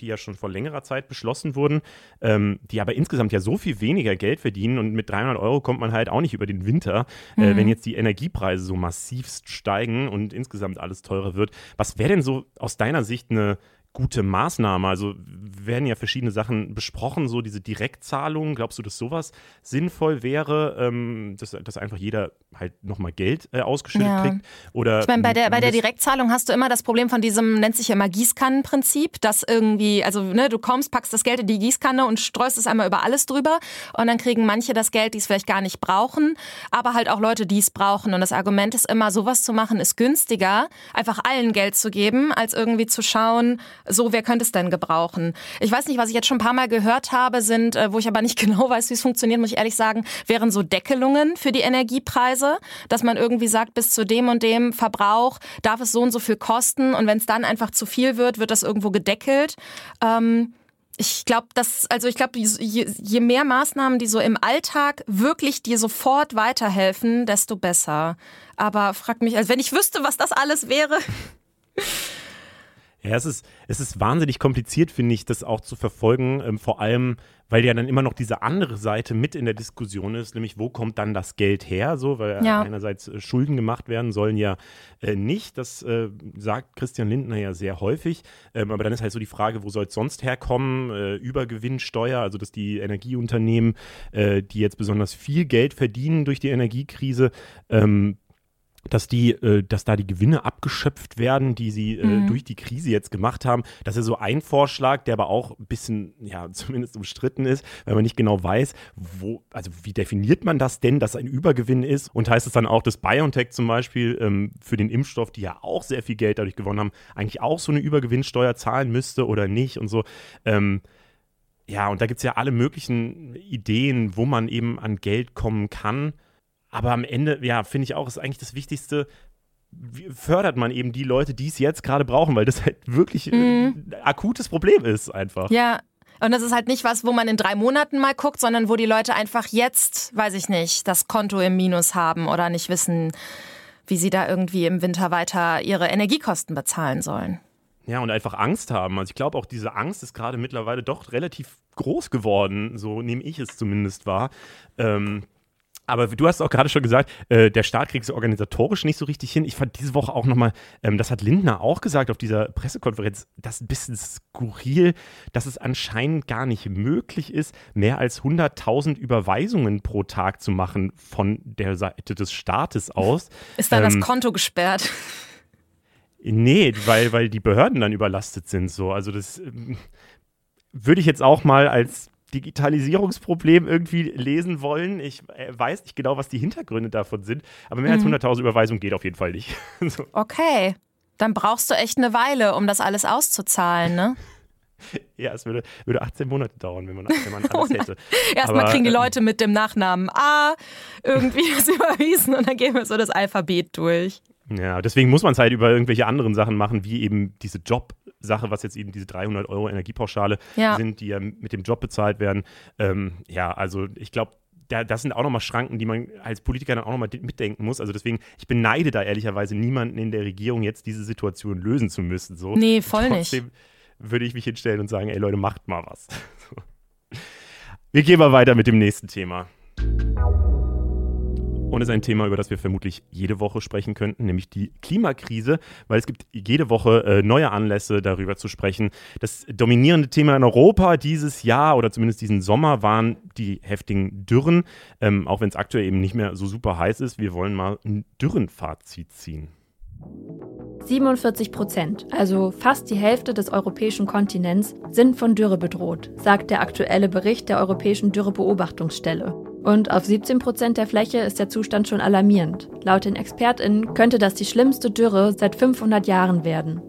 A: die ja schon vor längerer Zeit beschlossen wurden, ähm, die aber insgesamt ja so viel weniger Geld verdienen und mit 300 Euro kommt man halt auch nicht über den Winter, äh, mhm. äh, wenn jetzt die Energiepreise so massivst steigen und insgesamt alles teurer wird. Was wäre denn so aus deiner Sicht eine gute Maßnahme? Also werden ja verschiedene Sachen besprochen, so diese Direktzahlungen. Glaubst du, dass sowas sinnvoll wäre, ähm, dass, dass einfach jeder halt nochmal Geld äh, ausgeschüttet ja. kriegt? Oder
B: ich meine, bei der, bei der Direktzahlung hast du immer das Problem von diesem, nennt sich ja immer Gießkannenprinzip, dass irgendwie, also ne, du kommst, packst das Geld in die Gießkanne und streust es einmal über alles drüber und dann kriegen manche das Geld, die es vielleicht gar nicht brauchen, aber halt auch Leute, die es brauchen. Und das Argument ist immer, sowas zu machen ist günstiger, einfach allen Geld zu geben, als irgendwie zu schauen, so, wer könnte es denn gebrauchen? Ich weiß nicht, was ich jetzt schon ein paar Mal gehört habe, sind, äh, wo ich aber nicht genau weiß, wie es funktioniert, muss ich ehrlich sagen, wären so Deckelungen für die Energiepreise, dass man irgendwie sagt, bis zu dem und dem Verbrauch darf es so und so viel kosten und wenn es dann einfach zu viel wird, wird das irgendwo gedeckelt. Ähm, Ich glaube, dass, also ich glaube, je, je, mehr Maßnahmen, die so im Alltag wirklich dir sofort weiterhelfen, desto besser. Aber frag mich, also wenn ich wüsste, was das alles wäre.
A: Ja, es ist, es ist wahnsinnig kompliziert, finde ich, das auch zu verfolgen. Ähm, vor allem, weil ja dann immer noch diese andere Seite mit in der Diskussion ist, nämlich wo kommt dann das Geld her? So, weil ja. einerseits äh, Schulden gemacht werden sollen ja äh, nicht. Das äh, sagt Christian Lindner ja sehr häufig. Ähm, aber dann ist halt so die Frage, wo soll es sonst herkommen? Äh, Übergewinnsteuer, also dass die Energieunternehmen, äh, die jetzt besonders viel Geld verdienen durch die Energiekrise, ähm, dass die, äh, dass da die Gewinne abgeschöpft werden, die sie äh, mhm. durch die Krise jetzt gemacht haben. Das ist so ein Vorschlag, der aber auch ein bisschen, ja, zumindest umstritten ist, weil man nicht genau weiß, wo, also wie definiert man das denn, dass ein Übergewinn ist? Und heißt es dann auch, dass BioNTech zum Beispiel ähm, für den Impfstoff, die ja auch sehr viel Geld dadurch gewonnen haben, eigentlich auch so eine Übergewinnsteuer zahlen müsste oder nicht und so. Ähm, ja, und da gibt es ja alle möglichen Ideen, wo man eben an Geld kommen kann. Aber am Ende, ja, finde ich auch, ist eigentlich das Wichtigste, fördert man eben die Leute, die es jetzt gerade brauchen, weil das halt wirklich mhm. ein akutes Problem ist einfach.
B: Ja, und das ist halt nicht was, wo man in drei Monaten mal guckt, sondern wo die Leute einfach jetzt, weiß ich nicht, das Konto im Minus haben oder nicht wissen, wie sie da irgendwie im Winter weiter ihre Energiekosten bezahlen sollen.
A: Ja, und einfach Angst haben. Also ich glaube auch, diese Angst ist gerade mittlerweile doch relativ groß geworden, so nehme ich es zumindest wahr. Ähm, aber du hast auch gerade schon gesagt, äh, der Staat kriegt es organisatorisch nicht so richtig hin. Ich fand diese Woche auch nochmal, ähm, das hat Lindner auch gesagt auf dieser Pressekonferenz, das ist ein bisschen skurril, dass es anscheinend gar nicht möglich ist, mehr als 100.000 Überweisungen pro Tag zu machen von der Seite des Staates aus.
B: Ist dann ähm, das Konto gesperrt?
A: Nee, weil, weil die Behörden dann überlastet sind. So. Also das ähm, würde ich jetzt auch mal als Digitalisierungsproblem irgendwie lesen wollen. Ich äh, weiß nicht genau, was die Hintergründe davon sind, aber mehr mhm. als 100.000 Überweisungen geht auf jeden Fall nicht.
B: so. Okay, dann brauchst du echt eine Weile, um das alles auszuzahlen, ne?
A: Ja, es würde, würde 18 Monate dauern, wenn man, wenn man alles oh hätte.
B: Erstmal kriegen die ähm, Leute mit dem Nachnamen A irgendwie das überwiesen und dann gehen wir so das Alphabet durch.
A: Ja, deswegen muss man es halt über irgendwelche anderen Sachen machen, wie eben diese Jobsache, was jetzt eben diese 300 Euro Energiepauschale ja. sind, die ja mit dem Job bezahlt werden. Ähm, ja, also ich glaube, da, das sind auch nochmal Schranken, die man als Politiker dann auch nochmal mitdenken muss. Also deswegen, ich beneide da ehrlicherweise niemanden in der Regierung, jetzt diese Situation lösen zu müssen. So.
B: Nee, voll Trotzdem nicht.
A: würde ich mich hinstellen und sagen, ey Leute, macht mal was. Wir gehen mal weiter mit dem nächsten Thema und ist ein Thema, über das wir vermutlich jede Woche sprechen könnten, nämlich die Klimakrise, weil es gibt jede Woche äh, neue Anlässe, darüber zu sprechen. Das dominierende Thema in Europa dieses Jahr oder zumindest diesen Sommer waren die heftigen Dürren, ähm, auch wenn es aktuell eben nicht mehr so super heiß ist. Wir wollen mal ein Dürrenfazit ziehen.
C: 47 Prozent, also fast die Hälfte des europäischen Kontinents, sind von Dürre bedroht, sagt der aktuelle Bericht der Europäischen Dürrebeobachtungsstelle. Und auf 17 Prozent der Fläche ist der Zustand schon alarmierend. Laut den ExpertInnen könnte das die schlimmste Dürre seit 500 Jahren werden.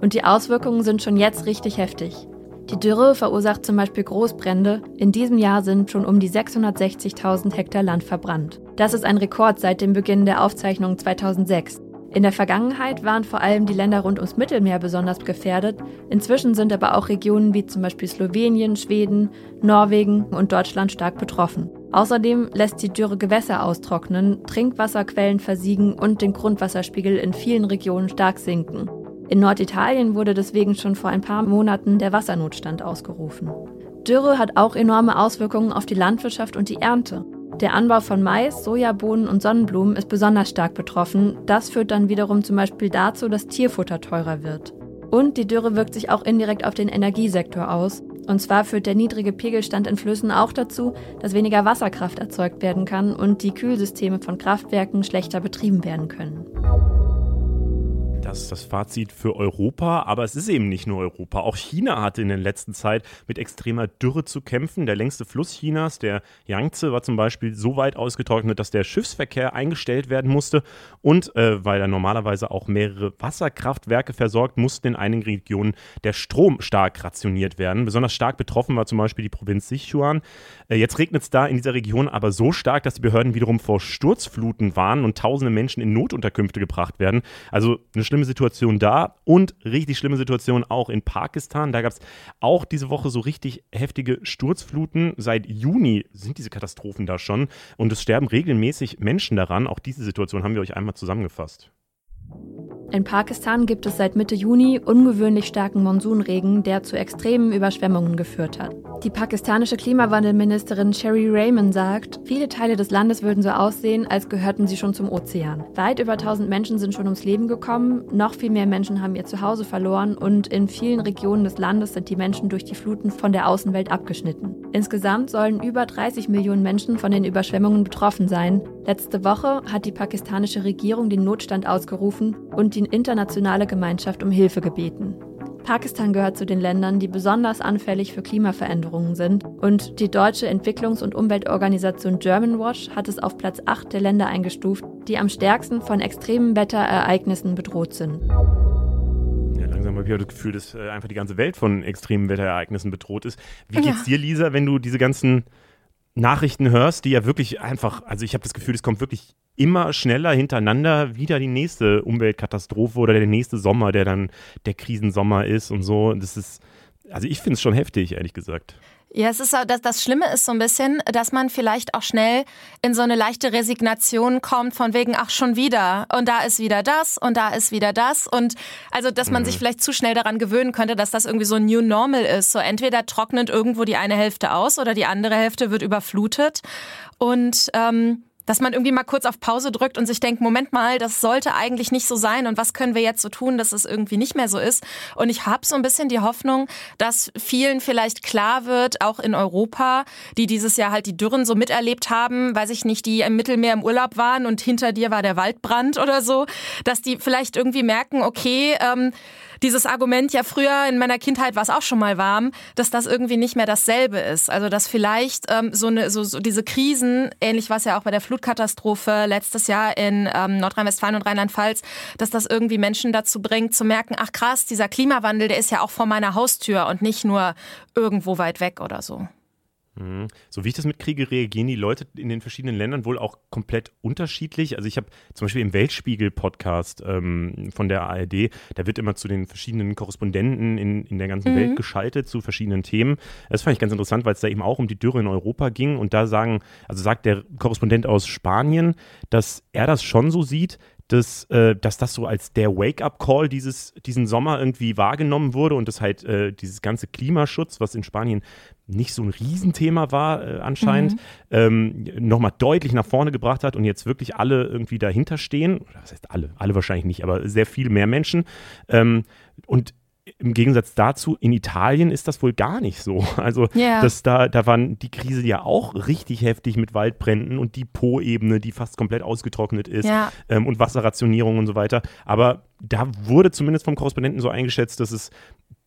C: Und die Auswirkungen sind schon jetzt richtig heftig. Die Dürre verursacht zum Beispiel Großbrände. In diesem Jahr sind schon um die 660.000 Hektar Land verbrannt. Das ist ein Rekord seit dem Beginn der Aufzeichnung 2006. In der Vergangenheit waren vor allem die Länder rund ums Mittelmeer besonders gefährdet. Inzwischen sind aber auch Regionen wie zum Beispiel Slowenien, Schweden, Norwegen und Deutschland stark betroffen. Außerdem lässt die Dürre Gewässer austrocknen, Trinkwasserquellen versiegen und den Grundwasserspiegel in vielen Regionen stark sinken. In Norditalien wurde deswegen schon vor ein paar Monaten der Wassernotstand ausgerufen. Dürre hat auch enorme Auswirkungen auf die Landwirtschaft und die Ernte. Der Anbau von Mais, Sojabohnen und Sonnenblumen ist besonders stark betroffen. Das führt dann wiederum zum Beispiel dazu, dass Tierfutter teurer wird. Und die Dürre wirkt sich auch indirekt auf den Energiesektor aus. Und zwar führt der niedrige Pegelstand in Flüssen auch dazu, dass weniger Wasserkraft erzeugt werden kann und die Kühlsysteme von Kraftwerken schlechter betrieben werden können
A: das ist das Fazit für Europa, aber es ist eben nicht nur Europa. Auch China hatte in der letzten Zeit mit extremer Dürre zu kämpfen. Der längste Fluss Chinas, der Yangtze, war zum Beispiel so weit ausgetrocknet, dass der Schiffsverkehr eingestellt werden musste. Und äh, weil er normalerweise auch mehrere Wasserkraftwerke versorgt, mussten in einigen Regionen der Strom stark rationiert werden. Besonders stark betroffen war zum Beispiel die Provinz Sichuan. Äh, jetzt regnet es da in dieser Region aber so stark, dass die Behörden wiederum vor Sturzfluten warnen und tausende Menschen in Notunterkünfte gebracht werden. Also eine schlimme Situation da und richtig schlimme Situation auch in Pakistan. Da gab es auch diese Woche so richtig heftige Sturzfluten. Seit Juni sind diese Katastrophen da schon und es sterben regelmäßig Menschen daran. Auch diese Situation haben wir euch einmal zusammengefasst.
C: In Pakistan gibt es seit Mitte Juni ungewöhnlich starken Monsunregen, der zu extremen Überschwemmungen geführt hat. Die pakistanische Klimawandelministerin Sherry Raymond sagt, viele Teile des Landes würden so aussehen, als gehörten sie schon zum Ozean. Weit über 1000 Menschen sind schon ums Leben gekommen, noch viel mehr Menschen haben ihr Zuhause verloren und in vielen Regionen des Landes sind die Menschen durch die Fluten von der Außenwelt abgeschnitten. Insgesamt sollen über 30 Millionen Menschen von den Überschwemmungen betroffen sein. Letzte Woche hat die pakistanische Regierung den Notstand ausgerufen und die internationale Gemeinschaft um Hilfe gebeten. Pakistan gehört zu den Ländern, die besonders anfällig für Klimaveränderungen sind und die deutsche Entwicklungs- und Umweltorganisation Germanwatch hat es auf Platz 8 der Länder eingestuft, die am stärksten von extremen Wetterereignissen bedroht sind.
A: Ja, langsam habe ich das Gefühl, dass äh, einfach die ganze Welt von extremen Wetterereignissen bedroht ist. Wie geht's ja. dir, Lisa, wenn du diese ganzen Nachrichten hörst, die ja wirklich einfach, also ich habe das Gefühl, es kommt wirklich immer schneller hintereinander wieder die nächste Umweltkatastrophe oder der nächste Sommer, der dann der Krisensommer ist und so. Das ist, also ich finde es schon heftig, ehrlich gesagt.
B: Ja, es ist das, das Schlimme ist so ein bisschen, dass man vielleicht auch schnell in so eine leichte Resignation kommt von wegen, ach schon wieder und da ist wieder das und da ist wieder das und also, dass man mhm. sich vielleicht zu schnell daran gewöhnen könnte, dass das irgendwie so ein New Normal ist. So entweder trocknet irgendwo die eine Hälfte aus oder die andere Hälfte wird überflutet und ähm, dass man irgendwie mal kurz auf Pause drückt und sich denkt, Moment mal, das sollte eigentlich nicht so sein und was können wir jetzt so tun, dass es irgendwie nicht mehr so ist. Und ich habe so ein bisschen die Hoffnung, dass vielen vielleicht klar wird, auch in Europa, die dieses Jahr halt die Dürren so miterlebt haben, weiß ich nicht, die im Mittelmeer im Urlaub waren und hinter dir war der Waldbrand oder so, dass die vielleicht irgendwie merken, okay, ähm, dieses Argument, ja früher in meiner Kindheit war es auch schon mal warm, dass das irgendwie nicht mehr dasselbe ist. Also dass vielleicht ähm, so, eine, so, so diese Krisen, ähnlich war es ja auch bei der Flutkatastrophe letztes Jahr in ähm, Nordrhein-Westfalen und Rheinland-Pfalz, dass das irgendwie Menschen dazu bringt zu merken, ach krass, dieser Klimawandel, der ist ja auch vor meiner Haustür und nicht nur irgendwo weit weg oder so.
A: Mhm. So wie ich das mitkriege, reagieren die Leute in den verschiedenen Ländern wohl auch komplett unterschiedlich. Also ich habe zum Beispiel im Weltspiegel-Podcast ähm, von der ARD, da wird immer zu den verschiedenen Korrespondenten in, in der ganzen mhm. Welt geschaltet zu verschiedenen Themen. Das fand ich ganz interessant, weil es da eben auch um die Dürre in Europa ging. Und da sagen, also sagt der Korrespondent aus Spanien, dass er das schon so sieht, dass, äh, dass das so als der Wake-up-Call diesen Sommer irgendwie wahrgenommen wurde und dass halt äh, dieses ganze Klimaschutz, was in Spanien nicht so ein Riesenthema war äh, anscheinend, mhm. ähm, nochmal deutlich nach vorne gebracht hat und jetzt wirklich alle irgendwie dahinter stehen. Das heißt alle, alle wahrscheinlich nicht, aber sehr viel mehr Menschen. Ähm, und im Gegensatz dazu, in Italien ist das wohl gar nicht so. Also, yeah. das, da, da waren die Krise ja auch richtig heftig mit Waldbränden und die Po-Ebene, die fast komplett ausgetrocknet ist ja. ähm, und Wasserrationierung und so weiter. Aber da wurde zumindest vom Korrespondenten so eingeschätzt, dass es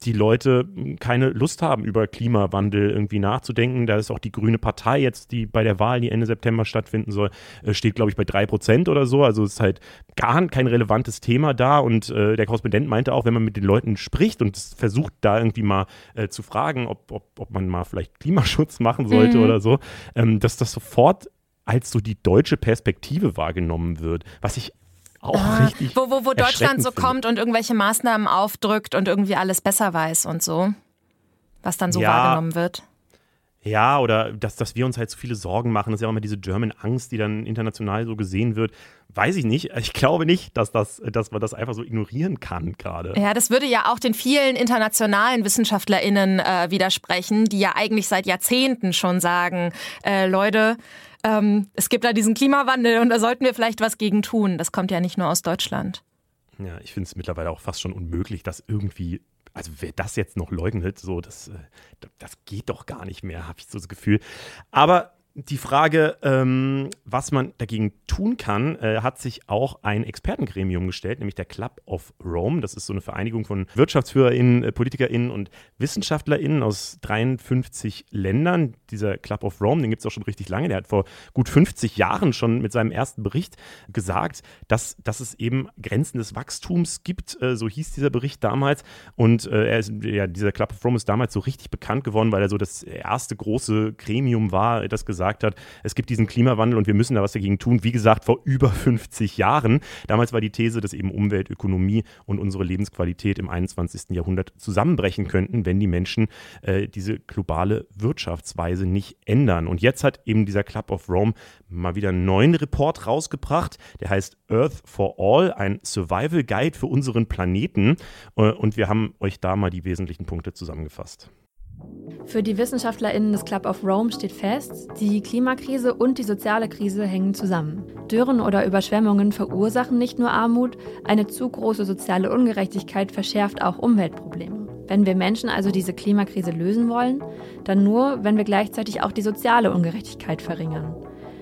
A: die Leute keine Lust haben, über Klimawandel irgendwie nachzudenken. Da ist auch die Grüne Partei jetzt, die bei der Wahl, die Ende September stattfinden soll, äh, steht, glaube ich, bei drei Prozent oder so. Also es ist halt gar kein relevantes Thema da. Und äh, der Korrespondent meinte auch, wenn man mit den Leuten spricht und versucht, da irgendwie mal äh, zu fragen, ob, ob, ob man mal vielleicht Klimaschutz machen sollte mhm. oder so, ähm, dass das sofort als so die deutsche Perspektive wahrgenommen wird, was ich auch ah, richtig.
B: Wo, wo, wo Deutschland so kommt und irgendwelche Maßnahmen aufdrückt und irgendwie alles besser weiß und so. Was dann so ja, wahrgenommen wird.
A: Ja, oder dass, dass wir uns halt so viele Sorgen machen. Das ist ja auch immer diese German Angst, die dann international so gesehen wird. Weiß ich nicht. Ich glaube nicht, dass, das, dass man das einfach so ignorieren kann gerade.
B: Ja, das würde ja auch den vielen internationalen WissenschaftlerInnen äh, widersprechen, die ja eigentlich seit Jahrzehnten schon sagen, äh, Leute, ähm, es gibt da diesen Klimawandel und da sollten wir vielleicht was gegen tun. Das kommt ja nicht nur aus Deutschland.
A: Ja, ich finde es mittlerweile auch fast schon unmöglich, dass irgendwie, also wer das jetzt noch leugnet, so, das, äh, das geht doch gar nicht mehr, habe ich so das Gefühl. Aber die Frage, ähm, was man dagegen tun kann, äh, hat sich auch ein Expertengremium gestellt, nämlich der Club of Rome. Das ist so eine Vereinigung von WirtschaftsführerInnen, äh, PolitikerInnen und WissenschaftlerInnen aus 53 Ländern. Dieser Club of Rome, den gibt es auch schon richtig lange. Der hat vor gut 50 Jahren schon mit seinem ersten Bericht gesagt, dass, dass es eben Grenzen des Wachstums gibt. Äh, so hieß dieser Bericht damals. Und äh, er ist, ja, dieser Club of Rome ist damals so richtig bekannt geworden, weil er so das erste große Gremium war, das gesagt gesagt hat, es gibt diesen Klimawandel und wir müssen da was dagegen tun. Wie gesagt, vor über 50 Jahren. Damals war die These, dass eben Umwelt, Ökonomie und unsere Lebensqualität im 21. Jahrhundert zusammenbrechen könnten, wenn die Menschen äh, diese globale Wirtschaftsweise nicht ändern. Und jetzt hat eben dieser Club of Rome mal wieder einen neuen Report rausgebracht. Der heißt Earth for All, ein Survival Guide für unseren Planeten. Äh, und wir haben euch da mal die wesentlichen Punkte zusammengefasst.
C: Für die WissenschaftlerInnen des Club of Rome steht fest, die Klimakrise und die soziale Krise hängen zusammen. Dürren oder Überschwemmungen verursachen nicht nur Armut, eine zu große soziale Ungerechtigkeit verschärft auch Umweltprobleme. Wenn wir Menschen also diese Klimakrise lösen wollen, dann nur, wenn wir gleichzeitig auch die soziale Ungerechtigkeit verringern.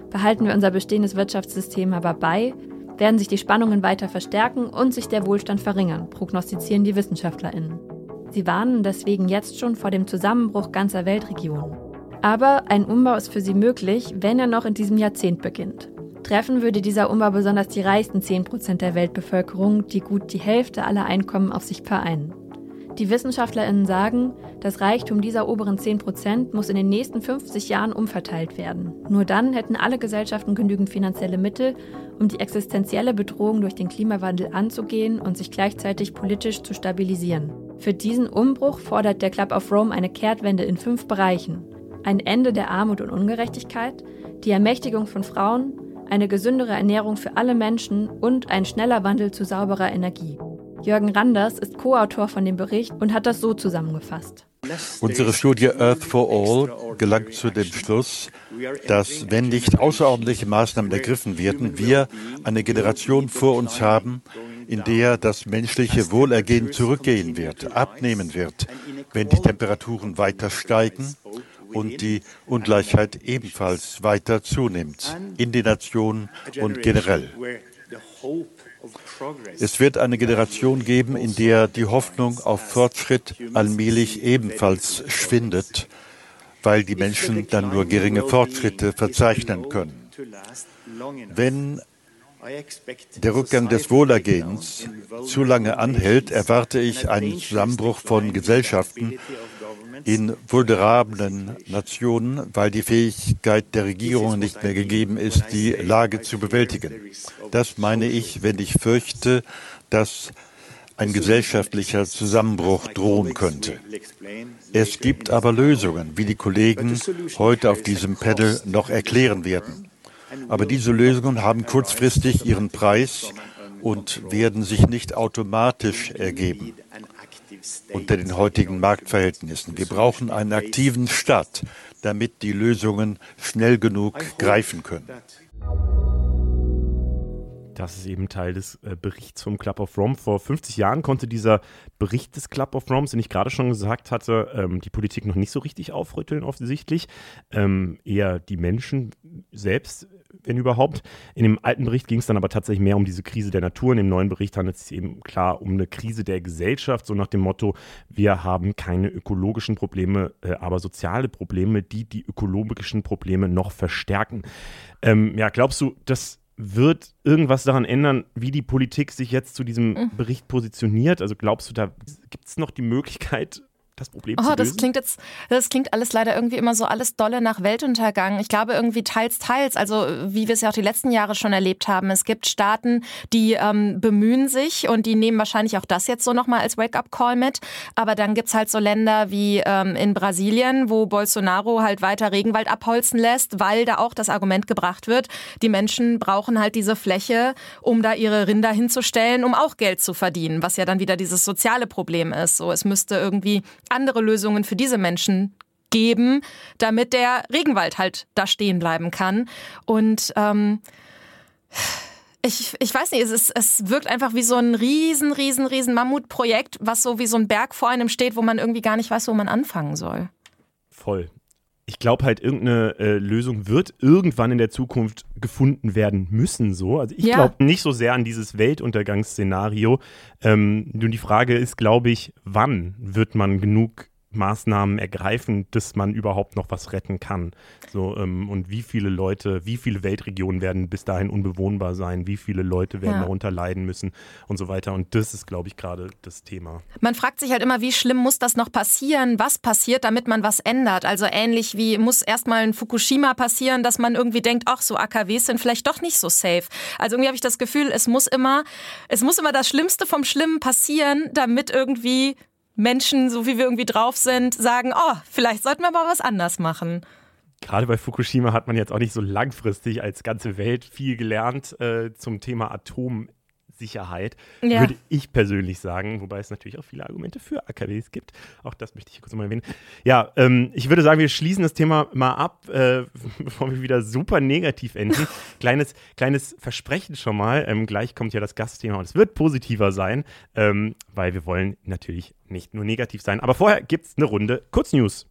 C: Behalten wir unser bestehendes Wirtschaftssystem aber bei, werden sich die Spannungen weiter verstärken und sich der Wohlstand verringern, prognostizieren die WissenschaftlerInnen. Sie warnen deswegen jetzt schon vor dem Zusammenbruch ganzer Weltregionen. Aber ein Umbau ist für sie möglich, wenn er noch in diesem Jahrzehnt beginnt. Treffen würde dieser Umbau besonders die reichsten 10% der Weltbevölkerung, die gut die Hälfte aller Einkommen auf sich vereinen. Die WissenschaftlerInnen sagen, das Reichtum dieser oberen 10% muss in den nächsten 50 Jahren umverteilt werden. Nur dann hätten alle Gesellschaften genügend finanzielle Mittel, um die existenzielle Bedrohung durch den Klimawandel anzugehen und sich gleichzeitig politisch zu stabilisieren. Für diesen Umbruch fordert der Club of Rome eine Kehrtwende in fünf Bereichen. Ein Ende der Armut und Ungerechtigkeit, die Ermächtigung von Frauen, eine gesündere Ernährung für alle Menschen und ein schneller Wandel zu sauberer Energie. Jürgen Randers ist Co-Autor von dem Bericht und hat das so zusammengefasst.
E: Unsere Studie Earth for All gelangt zu dem Schluss, dass, wenn nicht außerordentliche Maßnahmen ergriffen werden, wir eine Generation vor uns haben, in der das menschliche Wohlergehen zurückgehen wird, abnehmen wird, wenn die Temperaturen weiter steigen und die Ungleichheit ebenfalls weiter zunimmt, in den Nationen und generell. Es wird eine Generation geben, in der die Hoffnung auf Fortschritt allmählich ebenfalls schwindet, weil die Menschen dann nur geringe Fortschritte verzeichnen können. Wenn der Rückgang des Wohlergehens zu lange anhält, erwarte ich einen Zusammenbruch von Gesellschaften in vulnerablen Nationen, weil die Fähigkeit der Regierungen nicht mehr gegeben ist, die Lage zu bewältigen. Das meine ich, wenn ich fürchte, dass ein gesellschaftlicher Zusammenbruch drohen könnte. Es gibt aber Lösungen, wie die Kollegen heute auf diesem Panel noch erklären werden. Aber diese Lösungen haben kurzfristig ihren Preis und werden sich nicht automatisch ergeben unter den heutigen Marktverhältnissen. Wir brauchen einen aktiven Staat, damit die Lösungen schnell genug greifen können.
A: Das ist eben Teil des äh, Berichts vom Club of Rome. Vor 50 Jahren konnte dieser Bericht des Club of Rome, den ich gerade schon gesagt hatte, ähm, die Politik noch nicht so richtig aufrütteln, offensichtlich. Ähm, eher die Menschen selbst wenn überhaupt. In dem alten Bericht ging es dann aber tatsächlich mehr um diese Krise der Natur. In dem neuen Bericht handelt es sich eben klar um eine Krise der Gesellschaft, so nach dem Motto, wir haben keine ökologischen Probleme, äh, aber soziale Probleme, die die ökologischen Probleme noch verstärken. Ähm, ja, glaubst du, das wird irgendwas daran ändern, wie die Politik sich jetzt zu diesem mhm. Bericht positioniert? Also glaubst du, da gibt es noch die Möglichkeit, das Problem
B: oh,
A: zu lösen?
B: Das klingt jetzt, das klingt alles leider irgendwie immer so alles dolle nach Weltuntergang. Ich glaube irgendwie teils, teils. Also wie wir es ja auch die letzten Jahre schon erlebt haben. Es gibt Staaten, die ähm, bemühen sich und die nehmen wahrscheinlich auch das jetzt so nochmal als Wake-up-Call mit. Aber dann gibt es halt so Länder wie ähm, in Brasilien, wo Bolsonaro halt weiter Regenwald abholzen lässt, weil da auch das Argument gebracht wird, die Menschen brauchen halt diese Fläche, um da ihre Rinder hinzustellen, um auch Geld zu verdienen, was ja dann wieder dieses soziale Problem ist. So, es müsste irgendwie andere Lösungen für diese Menschen geben, damit der Regenwald halt da stehen bleiben kann. Und ähm, ich, ich weiß nicht, es, ist, es wirkt einfach wie so ein riesen, riesen, riesen Mammutprojekt, was so wie so ein Berg vor einem steht, wo man irgendwie gar nicht weiß, wo man anfangen soll.
A: Voll. Ich glaube halt, irgendeine äh, Lösung wird irgendwann in der Zukunft gefunden werden müssen. So. Also ich ja. glaube nicht so sehr an dieses Weltuntergangsszenario. Ähm, nur die Frage ist, glaube ich, wann wird man genug Maßnahmen ergreifen, dass man überhaupt noch was retten kann. So, ähm, und wie viele Leute, wie viele Weltregionen werden bis dahin unbewohnbar sein, wie viele Leute werden ja. darunter leiden müssen und so weiter. Und das ist, glaube ich, gerade das Thema.
B: Man fragt sich halt immer, wie schlimm muss das noch passieren? Was passiert, damit man was ändert? Also ähnlich wie muss erstmal ein Fukushima passieren, dass man irgendwie denkt, ach, so AKWs sind vielleicht doch nicht so safe. Also irgendwie habe ich das Gefühl, es muss immer, es muss immer das Schlimmste vom Schlimmen passieren, damit irgendwie Menschen, so wie wir irgendwie drauf sind, sagen, oh, vielleicht sollten wir mal was anders machen.
A: Gerade bei Fukushima hat man jetzt auch nicht so langfristig als ganze Welt viel gelernt äh, zum Thema Atomsicherheit, ja. würde ich persönlich sagen, wobei es natürlich auch viele Argumente für AKWs gibt. Auch das möchte ich kurz mal erwähnen. Ja, ähm, ich würde sagen, wir schließen das Thema mal ab, äh, bevor wir wieder super negativ enden. kleines, kleines Versprechen schon mal. Ähm, gleich kommt ja das Gastthema und es wird positiver sein, ähm, weil wir wollen natürlich nicht nur negativ sein. Aber vorher gibt es eine Runde Kurznews.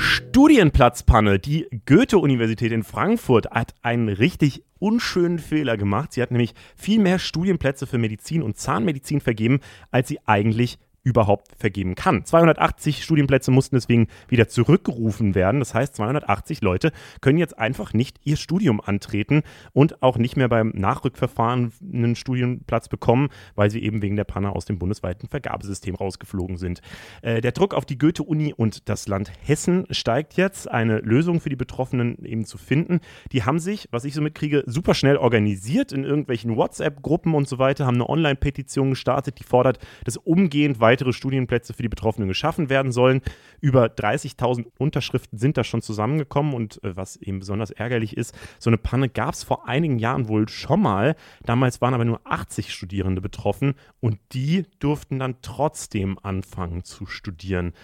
A: Studienplatzpanne. Die Goethe-Universität in Frankfurt hat einen richtig unschönen Fehler gemacht. Sie hat nämlich viel mehr Studienplätze für Medizin und Zahnmedizin vergeben, als sie eigentlich überhaupt vergeben kann. 280 Studienplätze mussten deswegen wieder zurückgerufen werden. Das heißt, 280 Leute können jetzt einfach nicht ihr Studium antreten und auch nicht mehr beim Nachrückverfahren einen Studienplatz bekommen, weil sie eben wegen der Panne aus dem bundesweiten Vergabesystem rausgeflogen sind. Äh, der Druck auf die Goethe-Uni und das Land Hessen steigt jetzt, eine Lösung für die Betroffenen eben zu finden. Die haben sich, was ich so mitkriege, super schnell organisiert in irgendwelchen WhatsApp-Gruppen und so weiter, haben eine Online-Petition gestartet, die fordert, dass umgehend weiter weitere Studienplätze für die Betroffenen geschaffen werden sollen. Über 30.000 Unterschriften sind da schon zusammengekommen und äh, was eben besonders ärgerlich ist, so eine Panne gab es vor einigen Jahren wohl schon mal. Damals waren aber nur 80 Studierende betroffen und die durften dann trotzdem anfangen zu studieren.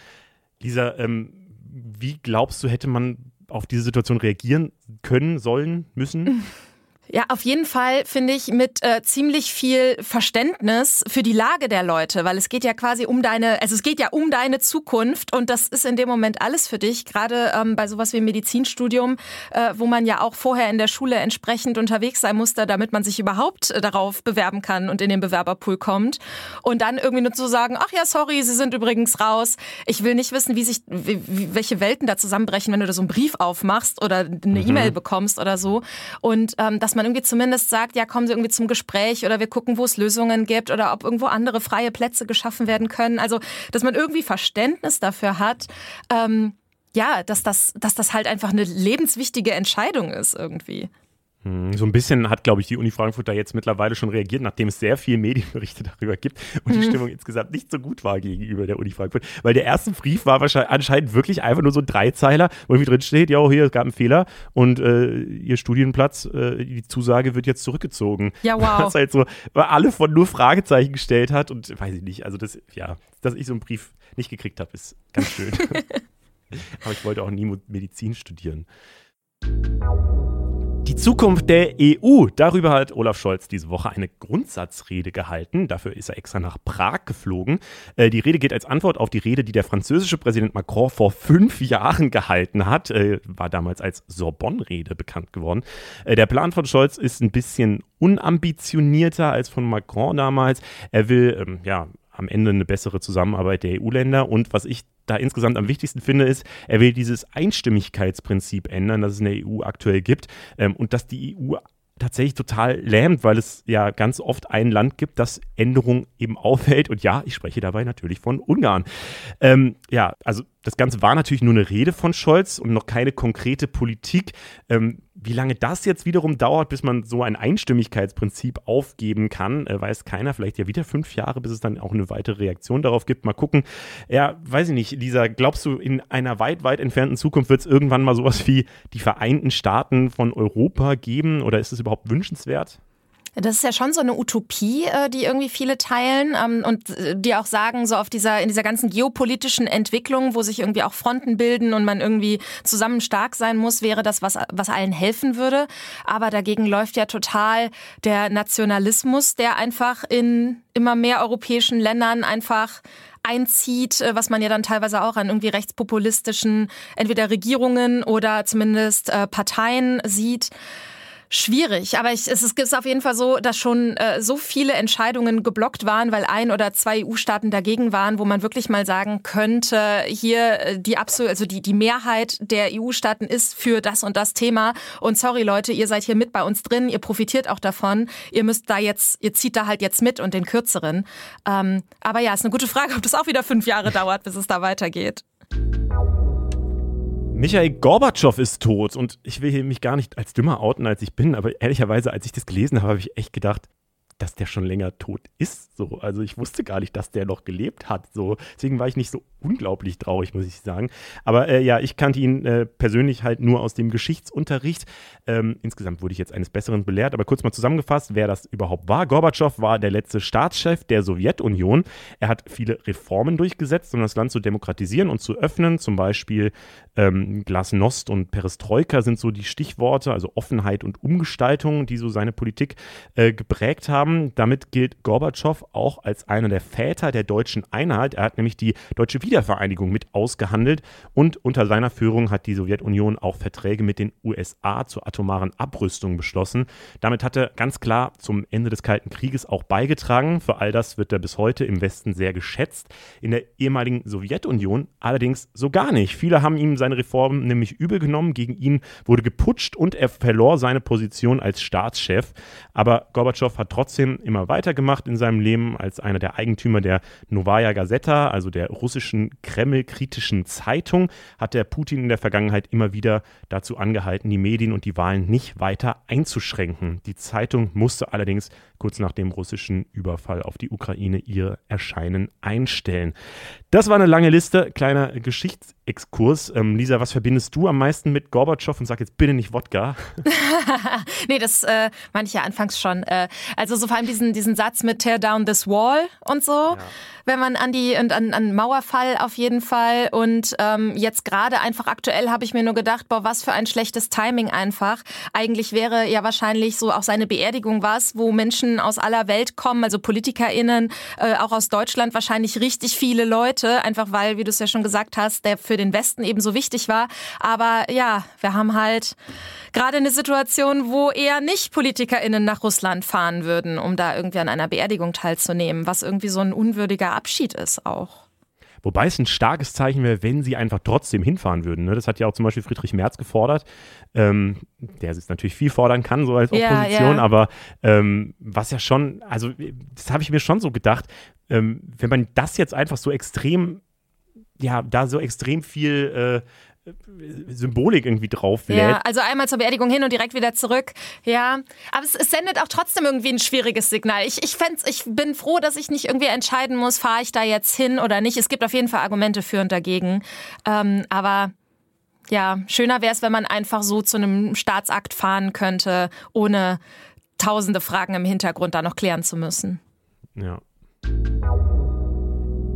A: Lisa, ähm, wie glaubst du, hätte man auf diese Situation reagieren können, sollen, müssen?
B: Ja, auf jeden Fall finde ich mit äh, ziemlich viel Verständnis für die Lage der Leute, weil es geht ja quasi um deine, also es geht ja um deine Zukunft und das ist in dem Moment alles für dich, gerade ähm, bei sowas wie Medizinstudium, äh, wo man ja auch vorher in der Schule entsprechend unterwegs sein musste, damit man sich überhaupt äh, darauf bewerben kann und in den Bewerberpool kommt und dann irgendwie nur zu sagen, ach ja, sorry, Sie sind übrigens raus. Ich will nicht wissen, wie sich, wie, welche Welten da zusammenbrechen, wenn du da so einen Brief aufmachst oder eine mhm. E-Mail bekommst oder so und ähm, das man irgendwie zumindest sagt, ja, kommen Sie irgendwie zum Gespräch oder wir gucken, wo es Lösungen gibt oder ob irgendwo andere freie Plätze geschaffen werden können. Also, dass man irgendwie Verständnis dafür hat, ähm, ja, dass das, dass das halt einfach eine lebenswichtige Entscheidung ist irgendwie.
A: Hm, so ein bisschen hat, glaube ich, die Uni Frankfurt da jetzt mittlerweile schon reagiert, nachdem es sehr viele Medienberichte darüber gibt und die mhm. Stimmung insgesamt nicht so gut war gegenüber der Uni Frankfurt. Weil der erste Brief war wahrscheinlich anscheinend wirklich einfach nur so ein Dreizeiler, wo irgendwie drin steht, ja, hier, es gab einen Fehler und äh, ihr Studienplatz, äh, die Zusage wird jetzt zurückgezogen.
B: Ja, wow.
A: Was halt so, weil alle von nur Fragezeichen gestellt hat und weiß ich nicht, also das, ja, dass ich so einen Brief nicht gekriegt habe, ist ganz schön. Aber ich wollte auch nie Medizin studieren. Die Zukunft der EU, darüber hat Olaf Scholz diese Woche eine Grundsatzrede gehalten. Dafür ist er extra nach Prag geflogen. Äh, die Rede geht als Antwort auf die Rede, die der französische Präsident Macron vor fünf Jahren gehalten hat. Äh, war damals als Sorbonne-Rede bekannt geworden. Äh, der Plan von Scholz ist ein bisschen unambitionierter als von Macron damals. Er will ähm, ja am Ende eine bessere Zusammenarbeit der EU-Länder. Und was ich da insgesamt am wichtigsten finde, ist, er will dieses Einstimmigkeitsprinzip ändern, das es in der EU aktuell gibt ähm, und dass die EU tatsächlich total lähmt, weil es ja ganz oft ein Land gibt, das Änderungen eben aufhält. Und ja, ich spreche dabei natürlich von Ungarn. Ähm, ja, also das Ganze war natürlich nur eine Rede von Scholz und noch keine konkrete Politik. Ähm, wie lange das jetzt wiederum dauert, bis man so ein Einstimmigkeitsprinzip aufgeben kann, äh, weiß keiner. Vielleicht ja wieder fünf Jahre, bis es dann auch eine weitere Reaktion darauf gibt. Mal gucken. Ja, weiß ich nicht, Lisa, glaubst du, in einer weit, weit entfernten Zukunft wird es irgendwann mal sowas wie die Vereinten Staaten von Europa geben? Oder ist es überhaupt wünschenswert?
B: Das ist ja schon so eine Utopie, äh, die irgendwie viele teilen ähm, und äh, die auch sagen, so auf dieser, in dieser ganzen geopolitischen Entwicklung, wo sich irgendwie auch Fronten bilden und man irgendwie zusammen stark sein muss, wäre das, was, was allen helfen würde. Aber dagegen läuft ja total der Nationalismus, der einfach in immer mehr europäischen Ländern einfach einzieht, äh, was man ja dann teilweise auch an irgendwie rechtspopulistischen entweder Regierungen oder zumindest Parteien sieht. Schwierig, aber ich, es ist auf jeden Fall so, dass schon äh, so viele Entscheidungen geblockt waren, weil ein oder zwei EU-Staaten dagegen waren, wo man wirklich mal sagen könnte, hier äh, die absolut, also die, die Mehrheit der EU-Staaten ist für das und das Thema. Und sorry Leute, ihr seid hier mit bei uns drin, ihr profitiert auch davon. Ihr müsst da jetzt, ihr zieht da halt jetzt mit und den kürzeren. Ähm, aber ja, ist eine gute Frage, ob das auch wieder fünf Jahre dauert, bis es da weitergeht.
A: Michael Gorbatschow ist tot. Und ich will mich gar nicht als dümmer outen, als ich bin, aber ehrlicherweise, als ich das gelesen habe, habe ich echt gedacht, dass der schon länger tot ist. So. Also ich wusste gar nicht, dass der noch gelebt hat. So. Deswegen war ich nicht so unglaublich traurig, muss ich sagen. Aber äh, ja, ich kannte ihn äh, persönlich halt nur aus dem Geschichtsunterricht. Ähm, insgesamt wurde ich jetzt eines Besseren belehrt. Aber kurz mal zusammengefasst, wer das überhaupt war. Gorbatschow war der letzte Staatschef der Sowjetunion. Er hat viele Reformen durchgesetzt, um das Land zu demokratisieren und zu öffnen. Zum Beispiel ähm, Glasnost und Perestroika sind so die Stichworte, also Offenheit und Umgestaltung, die so seine Politik äh, geprägt haben haben. Damit gilt Gorbatschow auch als einer der Väter der deutschen Einheit. Er hat nämlich die deutsche Wiedervereinigung mit ausgehandelt und unter seiner Führung hat die Sowjetunion auch Verträge mit den USA zur atomaren Abrüstung beschlossen. Damit hat er ganz klar zum Ende des Kalten Krieges auch beigetragen. Für all das wird er bis heute im Westen sehr geschätzt. In der ehemaligen Sowjetunion allerdings so gar nicht. Viele haben ihm seine Reformen nämlich übel genommen. Gegen ihn wurde geputscht und er verlor seine Position als Staatschef. Aber Gorbatschow hat trotzdem trotzdem immer weitergemacht in seinem Leben als einer der Eigentümer der Novaya Gazeta, also der russischen Kreml-kritischen Zeitung, hat der Putin in der Vergangenheit immer wieder dazu angehalten, die Medien und die Wahlen nicht weiter einzuschränken. Die Zeitung musste allerdings kurz nach dem russischen Überfall auf die Ukraine ihr Erscheinen einstellen. Das war eine lange Liste, kleiner Geschichtsexkurs. Ähm, Lisa, was verbindest du am meisten mit Gorbatschow und sag jetzt bitte nicht Wodka?
B: nee, das äh, meinte ich ja anfangs schon. Äh, also so vor allem diesen, diesen Satz mit Tear down this wall und so. Ja wenn man an die und an, an Mauerfall auf jeden Fall. Und ähm, jetzt gerade einfach aktuell habe ich mir nur gedacht, boah, was für ein schlechtes Timing einfach. Eigentlich wäre ja wahrscheinlich so auch seine Beerdigung was, wo Menschen aus aller Welt kommen, also PolitikerInnen, äh, auch aus Deutschland wahrscheinlich richtig viele Leute, einfach weil, wie du es ja schon gesagt hast, der für den Westen eben so wichtig war. Aber ja, wir haben halt gerade eine Situation, wo eher nicht PolitikerInnen nach Russland fahren würden, um da irgendwie an einer Beerdigung teilzunehmen, was irgendwie so ein unwürdiger Abschied ist auch.
A: Wobei es ein starkes Zeichen wäre, wenn sie einfach trotzdem hinfahren würden. Ne? Das hat ja auch zum Beispiel Friedrich Merz gefordert, ähm, der jetzt natürlich viel fordern kann, so als Opposition, ja, ja. aber ähm, was ja schon, also das habe ich mir schon so gedacht, ähm, wenn man das jetzt einfach so extrem, ja, da so extrem viel äh, Symbolik irgendwie drauf lädt.
B: Ja, also einmal zur Beerdigung hin und direkt wieder zurück. Ja, aber es, es sendet auch trotzdem irgendwie ein schwieriges Signal. Ich, ich, ich bin froh, dass ich nicht irgendwie entscheiden muss, fahre ich da jetzt hin oder nicht. Es gibt auf jeden Fall Argumente für und dagegen. Ähm, aber ja, schöner wäre es, wenn man einfach so zu einem Staatsakt fahren könnte, ohne tausende Fragen im Hintergrund da noch klären zu müssen.
A: Ja.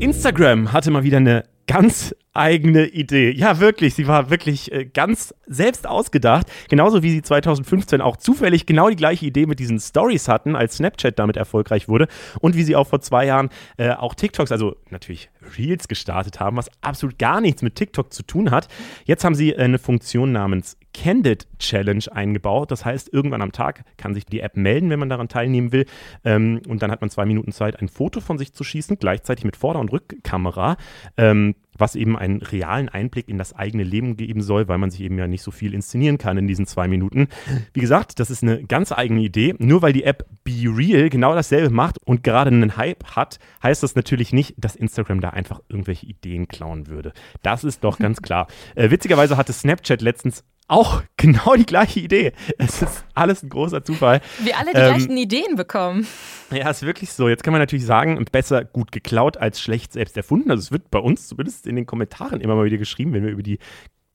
A: Instagram hatte mal wieder eine ganz eigene Idee. Ja, wirklich, sie war wirklich äh, ganz selbst ausgedacht. Genauso wie sie 2015 auch zufällig genau die gleiche Idee mit diesen Stories hatten, als Snapchat damit erfolgreich wurde. Und wie sie auch vor zwei Jahren äh, auch TikToks, also natürlich Reels gestartet haben, was absolut gar nichts mit TikTok zu tun hat. Jetzt haben sie äh, eine Funktion namens Candid Challenge eingebaut. Das heißt, irgendwann am Tag kann sich die App melden, wenn man daran teilnehmen will. Ähm, und dann hat man zwei Minuten Zeit, ein Foto von sich zu schießen, gleichzeitig mit Vorder- und Rückkamera. Ähm, was eben einen realen Einblick in das eigene Leben geben soll, weil man sich eben ja nicht so viel inszenieren kann in diesen zwei Minuten. Wie gesagt, das ist eine ganz eigene Idee. Nur weil die App Be Real genau dasselbe macht und gerade einen Hype hat, heißt das natürlich nicht, dass Instagram da einfach irgendwelche Ideen klauen würde. Das ist doch ganz klar. Äh, witzigerweise hatte Snapchat letztens auch genau die gleiche Idee. Es ist alles ein großer Zufall.
B: Wir alle die ähm, gleichen Ideen bekommen.
A: Ja, ist wirklich so. Jetzt kann man natürlich sagen, besser gut geklaut als schlecht selbst erfunden. Also es wird bei uns zumindest in den Kommentaren immer mal wieder geschrieben, wenn wir über die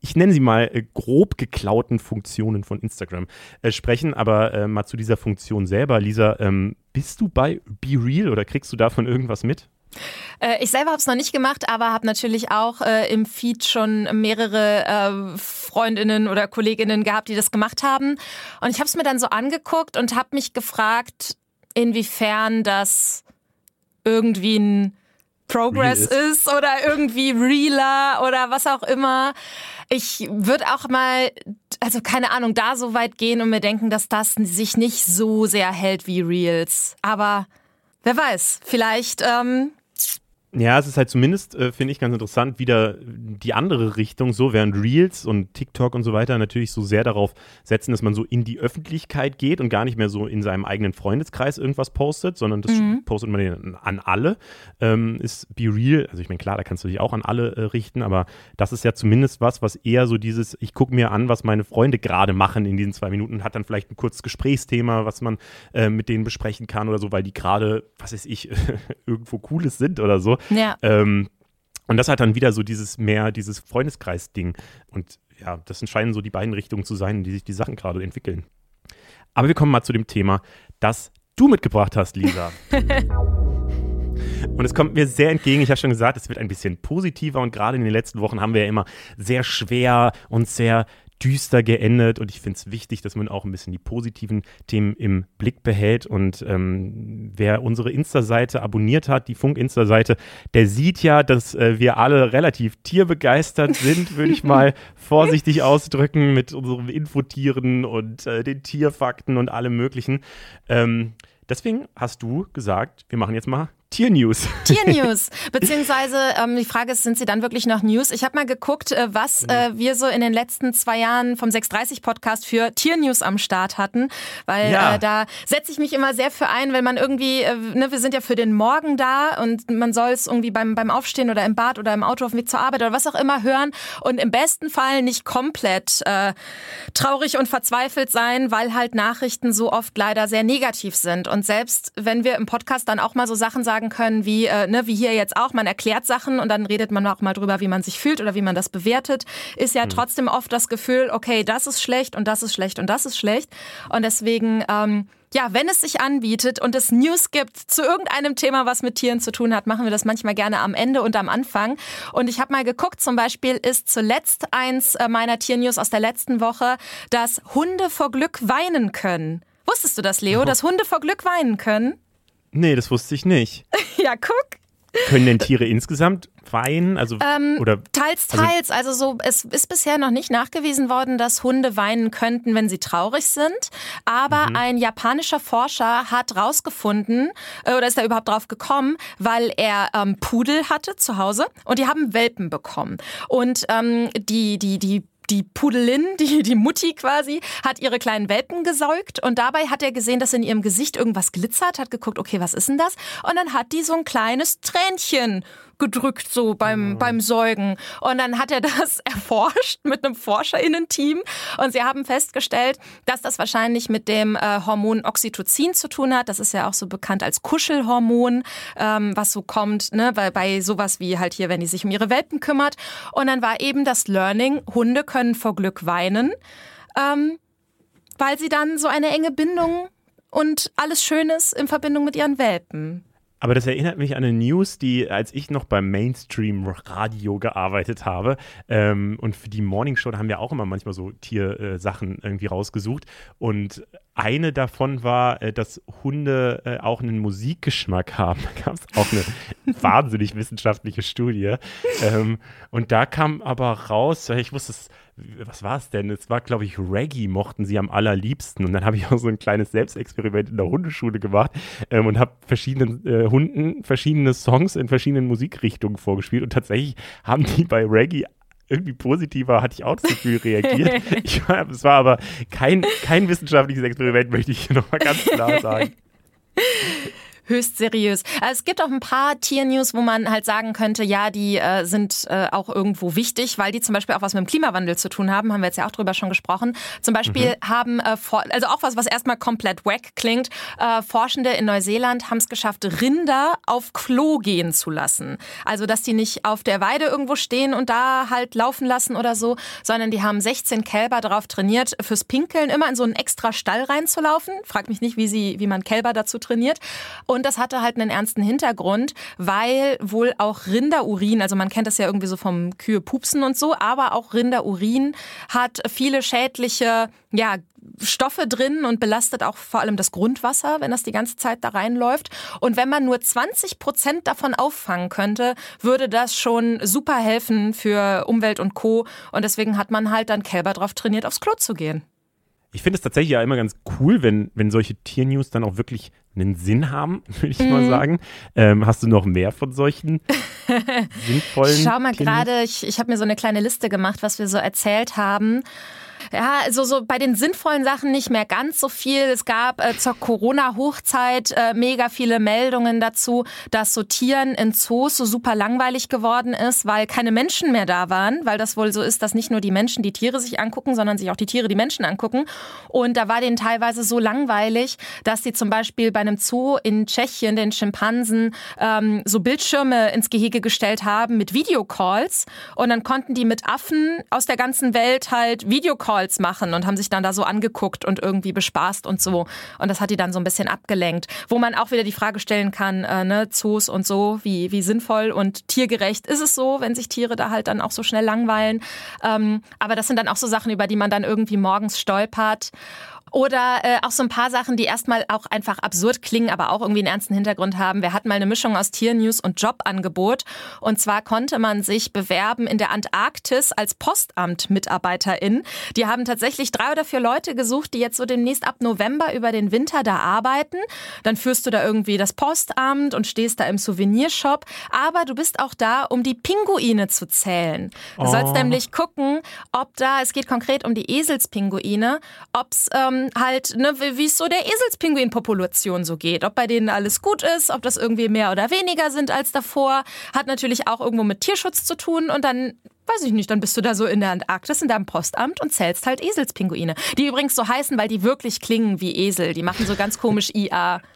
A: ich nenne sie mal äh, grob geklauten Funktionen von Instagram äh, sprechen, aber äh, mal zu dieser Funktion selber. Lisa, ähm, bist du bei Be Real oder kriegst du davon irgendwas mit?
B: Äh, ich selber habe es noch nicht gemacht, aber habe natürlich auch äh, im Feed schon mehrere äh, Freundinnen oder Kolleginnen gehabt, die das gemacht haben. Und ich habe es mir dann so angeguckt und habe mich gefragt, inwiefern das irgendwie ein Progress ist. ist oder irgendwie realer oder was auch immer. Ich würde auch mal, also keine Ahnung, da so weit gehen und mir denken, dass das sich nicht so sehr hält wie Reels. Aber wer weiß, vielleicht ähm,
A: ja, es ist halt zumindest, äh, finde ich, ganz interessant, wieder die andere Richtung, so während Reels und TikTok und so weiter natürlich so sehr darauf setzen, dass man so in die Öffentlichkeit geht und gar nicht mehr so in seinem eigenen Freundeskreis irgendwas postet, sondern das mhm. postet man an alle. Ähm, ist Be Real, also ich meine, klar, da kannst du dich auch an alle äh, richten, aber das ist ja zumindest was, was eher so dieses, ich gucke mir an, was meine Freunde gerade machen in diesen zwei Minuten, hat dann vielleicht ein kurzes Gesprächsthema, was man äh, mit denen besprechen kann oder so, weil die gerade, was weiß ich, irgendwo Cooles sind oder so.
B: Ja.
A: Ähm, und das hat dann wieder so dieses mehr, dieses Freundeskreis-Ding. Und ja, das scheinen so die beiden Richtungen zu sein, die sich die Sachen gerade entwickeln. Aber wir kommen mal zu dem Thema, das du mitgebracht hast, Lisa. Und es kommt mir sehr entgegen. Ich habe schon gesagt, es wird ein bisschen positiver und gerade in den letzten Wochen haben wir ja immer sehr schwer und sehr düster geendet und ich finde es wichtig, dass man auch ein bisschen die positiven Themen im Blick behält und ähm, wer unsere Insta-Seite abonniert hat, die Funk-Insta-Seite, der sieht ja, dass äh, wir alle relativ tierbegeistert sind, würde ich mal vorsichtig ausdrücken, mit unseren Infotieren und äh, den Tierfakten und allem möglichen. Ähm, deswegen hast du gesagt, wir machen jetzt mal Tiernews.
B: Tiernews. Beziehungsweise ähm, die Frage ist, sind sie dann wirklich noch News? Ich habe mal geguckt, äh, was äh, wir so in den letzten zwei Jahren vom 630 Podcast für Tiernews am Start hatten. Weil ja. äh, da setze ich mich immer sehr für ein, wenn man irgendwie, äh, ne, wir sind ja für den Morgen da und man soll es irgendwie beim, beim Aufstehen oder im Bad oder im Auto auf dem Weg zur Arbeit oder was auch immer hören und im besten Fall nicht komplett äh, traurig und verzweifelt sein, weil halt Nachrichten so oft leider sehr negativ sind. Und selbst wenn wir im Podcast dann auch mal so Sachen sagen, sagen können, wie, äh, ne, wie hier jetzt auch, man erklärt Sachen und dann redet man auch mal drüber, wie man sich fühlt oder wie man das bewertet, ist ja mhm. trotzdem oft das Gefühl, okay, das ist schlecht und das ist schlecht und das ist schlecht. Und deswegen, ähm, ja, wenn es sich anbietet und es News gibt zu irgendeinem Thema, was mit Tieren zu tun hat, machen wir das manchmal gerne am Ende und am Anfang. Und ich habe mal geguckt, zum Beispiel ist zuletzt eins äh, meiner Tiernews aus der letzten Woche, dass Hunde vor Glück weinen können. Wusstest du das, Leo, dass Hunde vor Glück weinen können?
A: Nee, das wusste ich nicht.
B: ja, guck.
A: Können denn Tiere insgesamt weinen? Also,
B: ähm, oder, teils, also teils. Also, also so, es ist bisher noch nicht nachgewiesen worden, dass Hunde weinen könnten, wenn sie traurig sind. Aber mhm. ein japanischer Forscher hat rausgefunden, äh, oder ist da überhaupt drauf gekommen, weil er ähm, Pudel hatte zu Hause und die haben Welpen bekommen. Und ähm, die, die, die die Pudelin, die, die Mutti quasi, hat ihre kleinen Welpen gesäugt und dabei hat er gesehen, dass in ihrem Gesicht irgendwas glitzert, hat geguckt, okay, was ist denn das? Und dann hat die so ein kleines Tränchen gedrückt, so beim, mhm. beim Säugen. Und dann hat er das erforscht mit einem ForscherInnen-Team und sie haben festgestellt, dass das wahrscheinlich mit dem äh, Hormon Oxytocin zu tun hat. Das ist ja auch so bekannt als Kuschelhormon, ähm, was so kommt, ne, bei, bei sowas wie halt hier, wenn die sich um ihre Welpen kümmert. Und dann war eben das Learning, Hunde können vor Glück weinen, ähm, weil sie dann so eine enge Bindung und alles Schönes in Verbindung mit ihren Welpen
A: aber das erinnert mich an eine News, die, als ich noch beim Mainstream-Radio gearbeitet habe, ähm, und für die Morning Show, da haben wir auch immer manchmal so Tiersachen äh, irgendwie rausgesucht. Und eine davon war, äh, dass Hunde äh, auch einen Musikgeschmack haben. Da gab es auch eine wahnsinnig wissenschaftliche Studie. Ähm, und da kam aber raus, ich wusste es was war es denn? Es war, glaube ich, Reggae mochten sie am allerliebsten. Und dann habe ich auch so ein kleines Selbstexperiment in der Hundeschule gemacht ähm, und habe verschiedenen äh, Hunden verschiedene Songs in verschiedenen Musikrichtungen vorgespielt. Und tatsächlich haben die bei Reggae irgendwie positiver, hatte ich auch das Gefühl, reagiert. ich, es war aber kein, kein wissenschaftliches Experiment, möchte ich hier nochmal ganz klar sagen
B: höchst seriös. Also es gibt auch ein paar Tiernews, wo man halt sagen könnte, ja, die äh, sind äh, auch irgendwo wichtig, weil die zum Beispiel auch was mit dem Klimawandel zu tun haben. Haben wir jetzt ja auch drüber schon gesprochen. Zum Beispiel mhm. haben, äh, also auch was, was erstmal komplett wack klingt, äh, Forschende in Neuseeland haben es geschafft, Rinder auf Klo gehen zu lassen. Also, dass die nicht auf der Weide irgendwo stehen und da halt laufen lassen oder so, sondern die haben 16 Kälber darauf trainiert, fürs Pinkeln immer in so einen extra Stall reinzulaufen. Frag mich nicht, wie, sie, wie man Kälber dazu trainiert Und das hatte halt einen ernsten Hintergrund, weil wohl auch Rinderurin, also man kennt das ja irgendwie so vom Kühe pupsen und so, aber auch Rinderurin hat viele schädliche ja, Stoffe drin und belastet auch vor allem das Grundwasser, wenn das die ganze Zeit da reinläuft. Und wenn man nur 20 Prozent davon auffangen könnte, würde das schon super helfen für Umwelt und Co. Und deswegen hat man halt dann Kälber drauf trainiert, aufs Klo zu gehen.
A: Ich finde es tatsächlich ja immer ganz cool, wenn, wenn solche Tiernews dann auch wirklich einen Sinn haben, würde ich mm. mal mhm. sagen. Ähm, hast du noch mehr von solchen sinnvollen?
B: Schau mal gerade, ich, ich habe mir so eine kleine Liste gemacht, was wir so erzählt haben. Ja, also so bei den sinnvollen Sachen nicht mehr ganz so viel. Es gab äh, zur Corona-Hochzeit äh, mega viele Meldungen dazu, dass so Tieren in Zoos so super langweilig geworden ist, weil keine Menschen mehr da waren, weil das wohl so ist, dass nicht nur die Menschen die Tiere sich angucken, sondern sich auch die Tiere die Menschen angucken. Und da war denen teilweise so langweilig, dass sie zum Beispiel bei einem Zoo in Tschechien den Schimpansen ähm, so Bildschirme ins Gehege gestellt haben mit Videocalls und dann konnten die mit Affen aus der ganzen Welt halt Videocalls Calls machen und haben sich dann da so angeguckt und irgendwie bespaßt und so. Und das hat die dann so ein bisschen abgelenkt. Wo man auch wieder die Frage stellen kann, äh, ne, Zoos und so, wie, wie sinnvoll und tiergerecht ist es so, wenn sich Tiere da halt dann auch so schnell langweilen. Ähm, aber das sind dann auch so Sachen, über die man dann irgendwie morgens stolpert. Oder äh, auch so ein paar Sachen, die erstmal auch einfach absurd klingen, aber auch irgendwie einen ernsten Hintergrund haben. Wir hatten mal eine Mischung aus Tiernews und Jobangebot. Und zwar konnte man sich bewerben in der Antarktis als Postamt-Mitarbeiterin. Die haben tatsächlich drei oder vier Leute gesucht, die jetzt so demnächst ab November über den Winter da arbeiten. Dann führst du da irgendwie das Postamt und stehst da im Souvenirshop. Aber du bist auch da, um die Pinguine zu zählen. Du oh. sollst nämlich gucken, ob da, es geht konkret um die Eselspinguine, ob es ähm, halt, ne, wie es so der Eselspinguin-Population so geht. Ob bei denen alles gut ist, ob das irgendwie mehr oder weniger sind als davor. Hat natürlich auch irgendwo mit Tierschutz zu tun und dann weiß ich nicht, dann bist du da so in der Antarktis in deinem Postamt und zählst halt Eselspinguine. Die übrigens so heißen, weil die wirklich klingen wie Esel. Die machen so ganz komisch IA.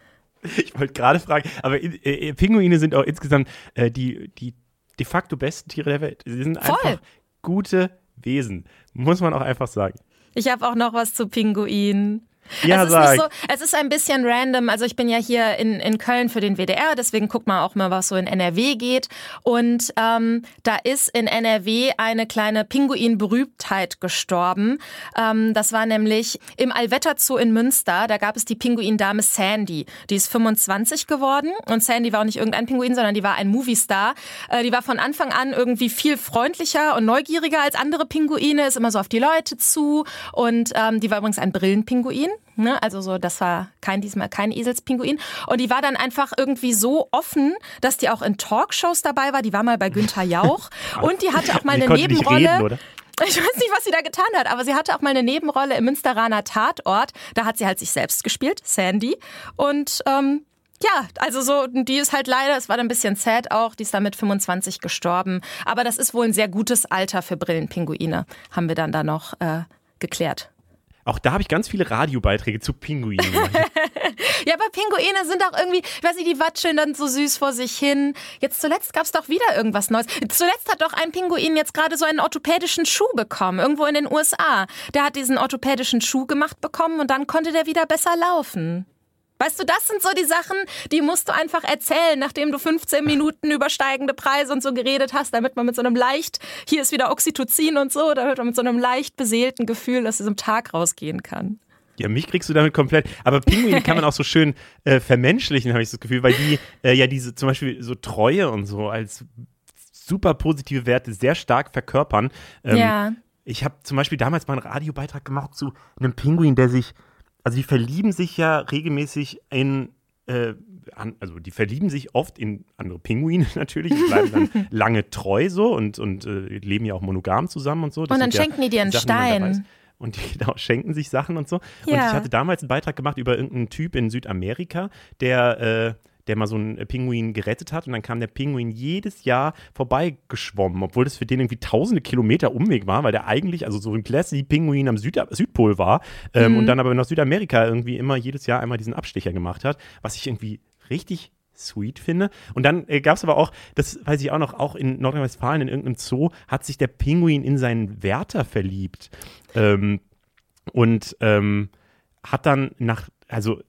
A: Ich wollte gerade fragen, aber äh, äh, Pinguine sind auch insgesamt äh, die, die de facto besten Tiere der Welt. Sie sind Voll. einfach gute Wesen, muss man auch einfach sagen.
B: Ich habe auch noch was zu Pinguinen.
A: Ja,
B: es, ist. So, es ist ein bisschen random. Also ich bin ja hier in, in Köln für den WDR, deswegen guckt man auch mal, was so in NRW geht. Und ähm, da ist in NRW eine kleine Pinguin-Berühmtheit gestorben. Ähm, das war nämlich im Allwetterzoo in Münster. Da gab es die Pinguindame Sandy. Die ist 25 geworden. Und Sandy war auch nicht irgendein Pinguin, sondern die war ein Moviestar. Äh, die war von Anfang an irgendwie viel freundlicher und neugieriger als andere Pinguine, ist immer so auf die Leute zu. Und ähm, die war übrigens ein Brillenpinguin. Ne? Also so, das war kein diesmal kein Eselspinguin. Und die war dann einfach irgendwie so offen, dass die auch in Talkshows dabei war. Die war mal bei Günther Jauch und die hatte auch mal eine Nebenrolle. Reden, ich weiß nicht, was sie da getan hat, aber sie hatte auch mal eine Nebenrolle im Münsteraner Tatort. Da hat sie halt sich selbst gespielt, Sandy. Und ähm, ja, also so, die ist halt leider, es war dann ein bisschen sad auch, die ist dann mit 25 gestorben. Aber das ist wohl ein sehr gutes Alter für Brillenpinguine, haben wir dann da noch äh, geklärt.
A: Auch da habe ich ganz viele Radiobeiträge zu Pinguinen
B: ja, aber Pinguine sind auch irgendwie, ich weiß nicht, die watscheln dann so süß vor sich hin. Jetzt zuletzt gab es doch wieder irgendwas Neues. Zuletzt hat doch ein Pinguin jetzt gerade so einen orthopädischen Schuh bekommen, irgendwo in den USA. Der hat diesen orthopädischen Schuh gemacht bekommen und dann konnte der wieder besser laufen. Weißt du, das sind so die Sachen, die musst du einfach erzählen, nachdem du 15 Minuten über steigende Preise und so geredet hast, damit man mit so einem leicht, hier ist wieder Oxytocin und so, damit man mit so einem leicht beseelten Gefühl aus diesem Tag rausgehen kann.
A: Ja, mich kriegst du damit komplett. Aber Pinguine kann man auch so schön äh, vermenschlichen, habe ich das Gefühl, weil die äh, ja diese zum Beispiel so Treue und so als super positive Werte sehr stark verkörpern. Ähm, ja. Ich habe zum Beispiel damals mal einen Radiobeitrag gemacht zu einem Pinguin, der sich also die verlieben sich ja regelmäßig in, äh, an, also die verlieben sich oft in andere Pinguine natürlich, die bleiben dann lange treu so und, und äh, leben ja auch monogam zusammen und so.
B: Das und dann schenken ja die dir einen Sachen, Stein.
A: Und die genau, schenken sich Sachen und so. Ja. Und ich hatte damals einen Beitrag gemacht über irgendeinen Typ in Südamerika, der äh, der mal so einen Pinguin gerettet hat und dann kam der Pinguin jedes Jahr vorbeigeschwommen, obwohl das für den irgendwie tausende Kilometer Umweg war, weil der eigentlich, also so ein Classy-Pinguin am Süd Südpol war ähm, mhm. und dann aber nach Südamerika irgendwie immer jedes Jahr einmal diesen Abstecher gemacht hat, was ich irgendwie richtig sweet finde. Und dann äh, gab es aber auch, das weiß ich auch noch, auch in Nordrhein-Westfalen in irgendeinem Zoo hat sich der Pinguin in seinen Wärter verliebt. Ähm, und ähm, hat dann nach, also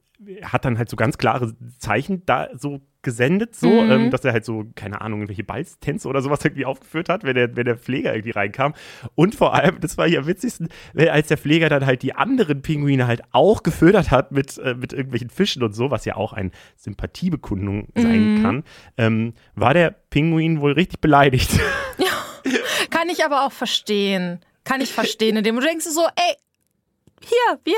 A: hat dann halt so ganz klare Zeichen da so gesendet, so, mhm. ähm, dass er halt so, keine Ahnung, irgendwelche Balztänze oder sowas irgendwie aufgeführt hat, wenn der, wenn der Pfleger irgendwie reinkam. Und vor allem, das war hier am witzigsten, als der Pfleger dann halt die anderen Pinguine halt auch gefüttert hat mit, äh, mit irgendwelchen Fischen und so, was ja auch eine Sympathiebekundung sein mhm. kann, ähm, war der Pinguin wohl richtig beleidigt.
B: Ja, kann ich aber auch verstehen. Kann ich verstehen, indem du denkst so, ey, hier, wir.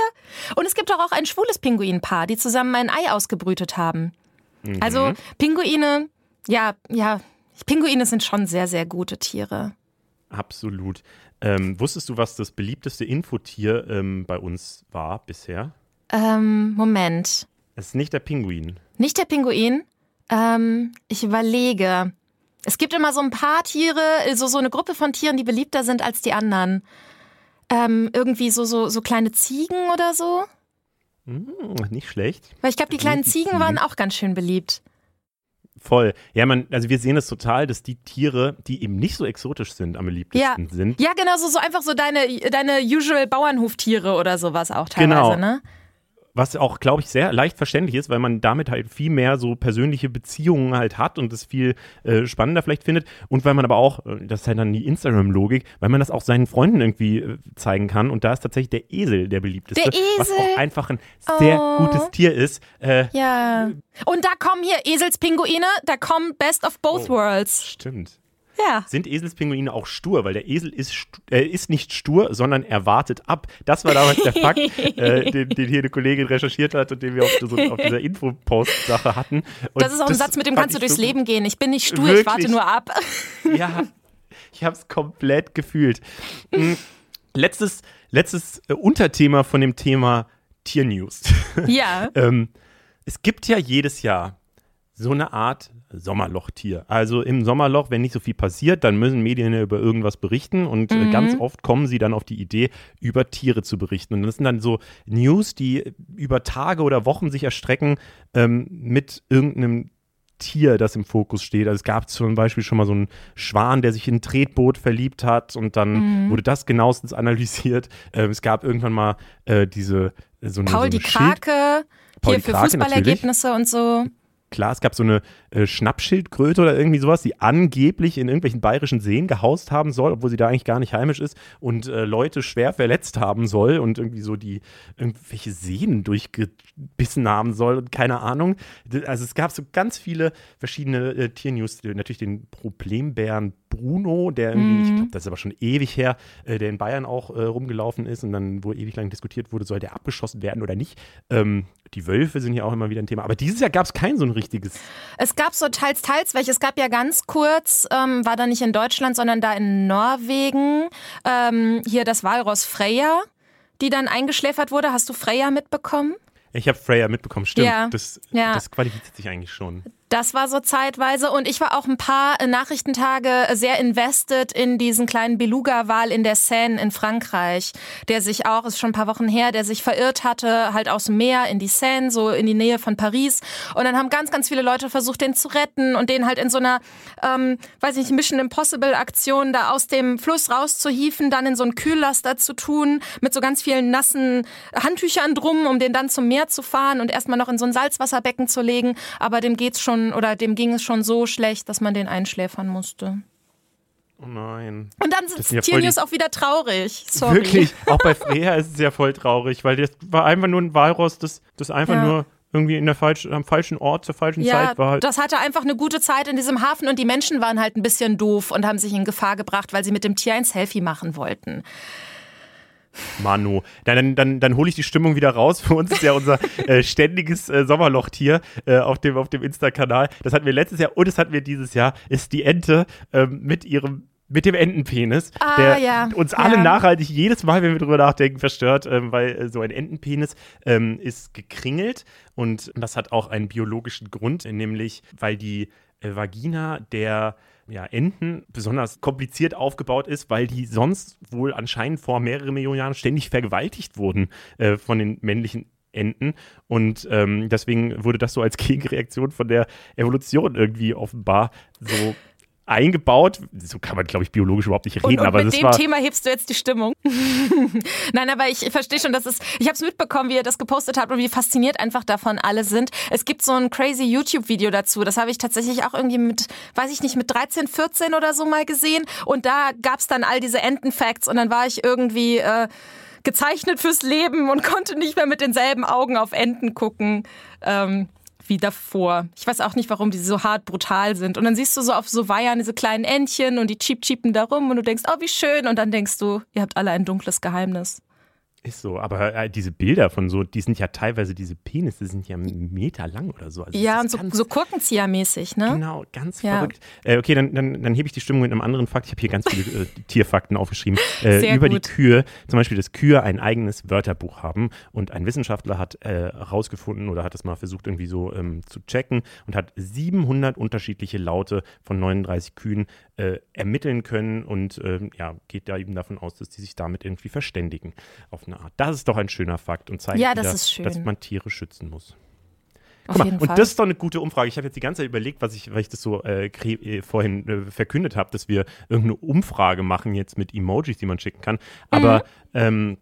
B: Und es gibt doch auch ein schwules Pinguinpaar, die zusammen ein Ei ausgebrütet haben. Mhm. Also Pinguine, ja, ja, Pinguine sind schon sehr, sehr gute Tiere.
A: Absolut. Ähm, wusstest du, was das beliebteste Infotier ähm, bei uns war bisher?
B: Ähm, Moment.
A: Es ist nicht der Pinguin.
B: Nicht der Pinguin? Ähm, ich überlege. Es gibt immer so ein paar Tiere, so, so eine Gruppe von Tieren, die beliebter sind als die anderen. Ähm, irgendwie so, so, so kleine Ziegen oder so.
A: Hm, nicht schlecht.
B: Weil ich glaube, die kleinen Ziegen waren auch ganz schön beliebt.
A: Voll. Ja, man, also wir sehen es total, dass die Tiere, die eben nicht so exotisch sind, am beliebtesten
B: ja.
A: sind.
B: Ja, genau, so, so einfach so deine, deine usual Bauernhoftiere oder sowas auch teilweise,
A: genau.
B: ne?
A: Was auch, glaube ich, sehr leicht verständlich ist, weil man damit halt viel mehr so persönliche Beziehungen halt hat und es viel äh, spannender vielleicht findet. Und weil man aber auch, äh, das ist halt dann die Instagram-Logik, weil man das auch seinen Freunden irgendwie äh, zeigen kann. Und da ist tatsächlich der Esel der beliebteste.
B: Der Esel.
A: Was auch einfach ein sehr oh. gutes Tier ist.
B: Äh, ja. Und da kommen hier Eselspinguine, da kommen Best of Both oh, Worlds.
A: Stimmt.
B: Ja.
A: Sind Eselspinguine auch stur? Weil der Esel ist, äh, ist nicht stur, sondern er wartet ab. Das war damals der Fakt, äh, den, den, hier eine Kollegin recherchiert hat und den wir auf, so, auf dieser Infopost-Sache hatten.
B: Und das ist auch ein Satz, mit dem kannst du durchs so Leben gehen. Ich bin nicht stur, wirklich, ich warte nur ab.
A: Ja, ich habe es komplett gefühlt. Mhm. Letztes, letztes äh, Unterthema von dem Thema Tiernews.
B: Ja.
A: ähm, es gibt ja jedes Jahr so eine Art Sommerlochtier. Also im Sommerloch, wenn nicht so viel passiert, dann müssen Medien ja über irgendwas berichten und äh, mhm. ganz oft kommen sie dann auf die Idee, über Tiere zu berichten. Und das sind dann so News, die über Tage oder Wochen sich erstrecken ähm, mit irgendeinem Tier, das im Fokus steht. Also es gab zum Beispiel schon mal so einen Schwan, der sich in ein Tretboot verliebt hat und dann mhm. wurde das genauestens analysiert. Ähm, es gab irgendwann mal äh, diese so eine,
B: Paul
A: so eine
B: die Krake, Paul hier die für Fußballergebnisse und so.
A: Klar, es gab so eine äh, Schnappschildkröte oder irgendwie sowas, die angeblich in irgendwelchen bayerischen Seen gehaust haben soll, obwohl sie da eigentlich gar nicht heimisch ist und äh, Leute schwer verletzt haben soll und irgendwie so die irgendwelche Seen durchgebissen haben soll und keine Ahnung. Also es gab so ganz viele verschiedene äh, Tiernews, natürlich den Problembären Bruno, der irgendwie, mhm. ich glaube, das ist aber schon ewig her, äh, der in Bayern auch äh, rumgelaufen ist und dann, wo ewig lang diskutiert wurde, soll der abgeschossen werden oder nicht. Ähm, die Wölfe sind ja auch immer wieder ein Thema. Aber dieses Jahr gab es kein so ein richtiges.
B: Es gab so teils, teils welche. Es gab ja ganz kurz, ähm, war da nicht in Deutschland, sondern da in Norwegen, ähm, hier das Walross Freya, die dann eingeschläfert wurde. Hast du Freya mitbekommen?
A: Ich habe Freya mitbekommen, stimmt. Ja, das, ja. das qualifiziert sich eigentlich schon.
B: Das war so zeitweise und ich war auch ein paar Nachrichtentage sehr invested in diesen kleinen Beluga-Wal in der Seine in Frankreich, der sich auch, ist schon ein paar Wochen her, der sich verirrt hatte, halt aus dem Meer in die Seine, so in die Nähe von Paris. Und dann haben ganz, ganz viele Leute versucht, den zu retten und den halt in so einer, ähm, weiß ich nicht, Mission Impossible-Aktion da aus dem Fluss rauszuhieven, dann in so einen Kühllaster zu tun, mit so ganz vielen nassen Handtüchern drum, um den dann zum Meer zu fahren und erstmal noch in so ein Salzwasserbecken zu legen. Aber dem geht's schon schon, oder dem ging es schon so schlecht, dass man den einschläfern musste.
A: Oh nein.
B: Und dann sind ja Tiernews auch wieder traurig. Sorry.
A: Wirklich, auch bei Freya ist es ja voll traurig, weil das war einfach nur ein Walross, das, das einfach ja. nur irgendwie in der falsch, am falschen Ort zur falschen ja, Zeit war. Halt.
B: Das hatte einfach eine gute Zeit in diesem Hafen und die Menschen waren halt ein bisschen doof und haben sich in Gefahr gebracht, weil sie mit dem Tier ein Selfie machen wollten.
A: Manu. Dann, dann, dann hole ich die Stimmung wieder raus. Für uns ist ja unser äh, ständiges äh, Sommerloch-Tier äh, auf dem, auf dem Insta-Kanal. Das hatten wir letztes Jahr und das hatten wir dieses Jahr, ist die Ente ähm, mit ihrem mit dem Entenpenis,
B: ah,
A: der
B: ja.
A: uns alle ja. nachhaltig jedes Mal, wenn wir drüber nachdenken, verstört, ähm, weil äh, so ein Entenpenis ähm, ist gekringelt und das hat auch einen biologischen Grund, nämlich weil die äh, Vagina der ja, Enten besonders kompliziert aufgebaut ist, weil die sonst wohl anscheinend vor mehreren Millionen Jahren ständig vergewaltigt wurden äh, von den männlichen Enten. Und ähm, deswegen wurde das so als Gegenreaktion von der Evolution irgendwie offenbar so eingebaut. So kann man, glaube ich, biologisch überhaupt nicht reden.
B: Und, und
A: aber
B: mit dem Thema hebst du jetzt die Stimmung. Nein, aber ich verstehe schon, dass es. Ich habe es mitbekommen, wie ihr das gepostet habt und wie fasziniert einfach davon alle sind. Es gibt so ein crazy YouTube-Video dazu. Das habe ich tatsächlich auch irgendwie mit, weiß ich nicht, mit 13, 14 oder so mal gesehen. Und da gab es dann all diese Enten-Facts und dann war ich irgendwie. Äh, gezeichnet fürs Leben und konnte nicht mehr mit denselben Augen auf Enten gucken. Ähm, wie davor. Ich weiß auch nicht, warum die so hart brutal sind. Und dann siehst du so auf so Weihern diese kleinen Entchen und die cheep cheepen da rum und du denkst, oh, wie schön. Und dann denkst du, ihr habt alle ein dunkles Geheimnis.
A: Ist so, aber äh, diese Bilder von so, die sind ja teilweise, diese Penisse sind ja Meter lang oder so. Also
B: ja,
A: das
B: und so,
A: ganz-
B: so Korkenzieher-mäßig, ne?
A: Genau, ganz
B: Ja.
A: verrückt. Äh, okay, dann, dann, dann hebe ich die Stimmung mit einem anderen Fakt. Ich habe hier ganz viele äh, Tierfakten aufgeschrieben. Äh, über
B: gut.
A: die Kühe. Zum Beispiel, dass Kühe ein eigenes Wörterbuch haben. Und ein Wissenschaftler hat äh, herausgefunden oder hat es mal versucht, irgendwie so ähm, zu checken und hat 700 unterschiedliche Laute von 39 Kühen äh, ermitteln können und ähm, ja, geht da eben davon aus, dass die sich damit irgendwie verständigen auf eine Art. Das ist doch ein schöner Fakt und zeigt
B: Ja, das
A: wieder, dass man Tiere schützen muss.
B: Auf
A: mal, und
B: Fall.
A: das ist doch eine gute Umfrage. Ich habe jetzt die ganze Zeit überlegt, was ich, weil ich das so äh, äh, vorhin äh, verkündet habe, dass wir irgendeine Umfrage machen jetzt mit Emojis, die man schicken kann. Aber
B: Mhm.
A: ähm,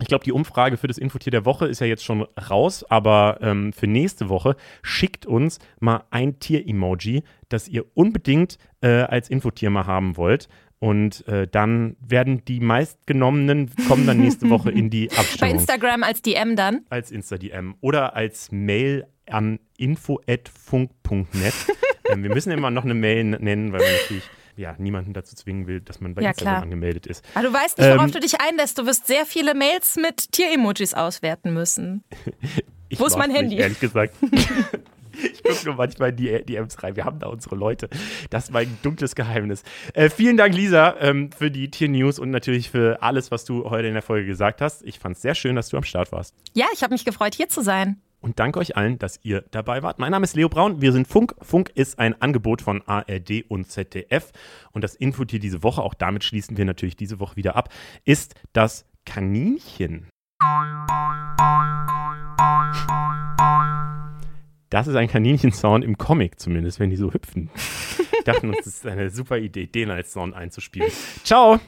A: ich glaube, die Umfrage für das Infotier der Woche ist ja jetzt schon raus, aber ähm, für nächste Woche schickt uns mal ein Tier-Emoji, das ihr unbedingt äh, als Infotier mal haben wollt. Und äh, dann werden die meistgenommenen, kommen dann nächste Woche in die
B: Bei
A: Abstimmung
B: Instagram als DM dann.
A: als Insta-DM oder als Mail an info.funk.net. ähm, wir müssen immer noch eine Mail nennen, weil man natürlich ja, niemanden dazu zwingen will, dass man bei
B: Ja,
A: Instagram
B: klar.
A: angemeldet ist.
B: Aber du weißt nicht, worauf
A: Ähm,
B: du dich einlässt. Du wirst sehr viele Mails mit Tier-Emojis auswerten müssen.
A: Ich
B: Wo ist mein Handy?
A: Nicht, ehrlich gesagt. Ich gucke nur manchmal in die DMs rein. Wir haben da unsere Leute. Das ist mein dunkles Geheimnis. Äh, vielen Dank, Lisa, ähm, für die Tier-News und natürlich für alles, was du heute in der Folge gesagt hast. Ich fand es sehr schön, dass du am Start warst.
B: Ja, ich habe mich gefreut, hier zu sein.
A: Und danke euch allen, dass ihr dabei wart. Mein Name ist Leo Braun. Wir sind Funk. Funk ist ein Angebot von ARD und ZDF. Und das Infotier diese Woche, auch damit schließen wir natürlich diese Woche wieder ab, ist das Kaninchen. Das ist ein Kaninchen-Sound im Comic zumindest, wenn die so hüpfen. Dachten uns, das ist eine super Idee, den als Sound einzuspielen. Ciao!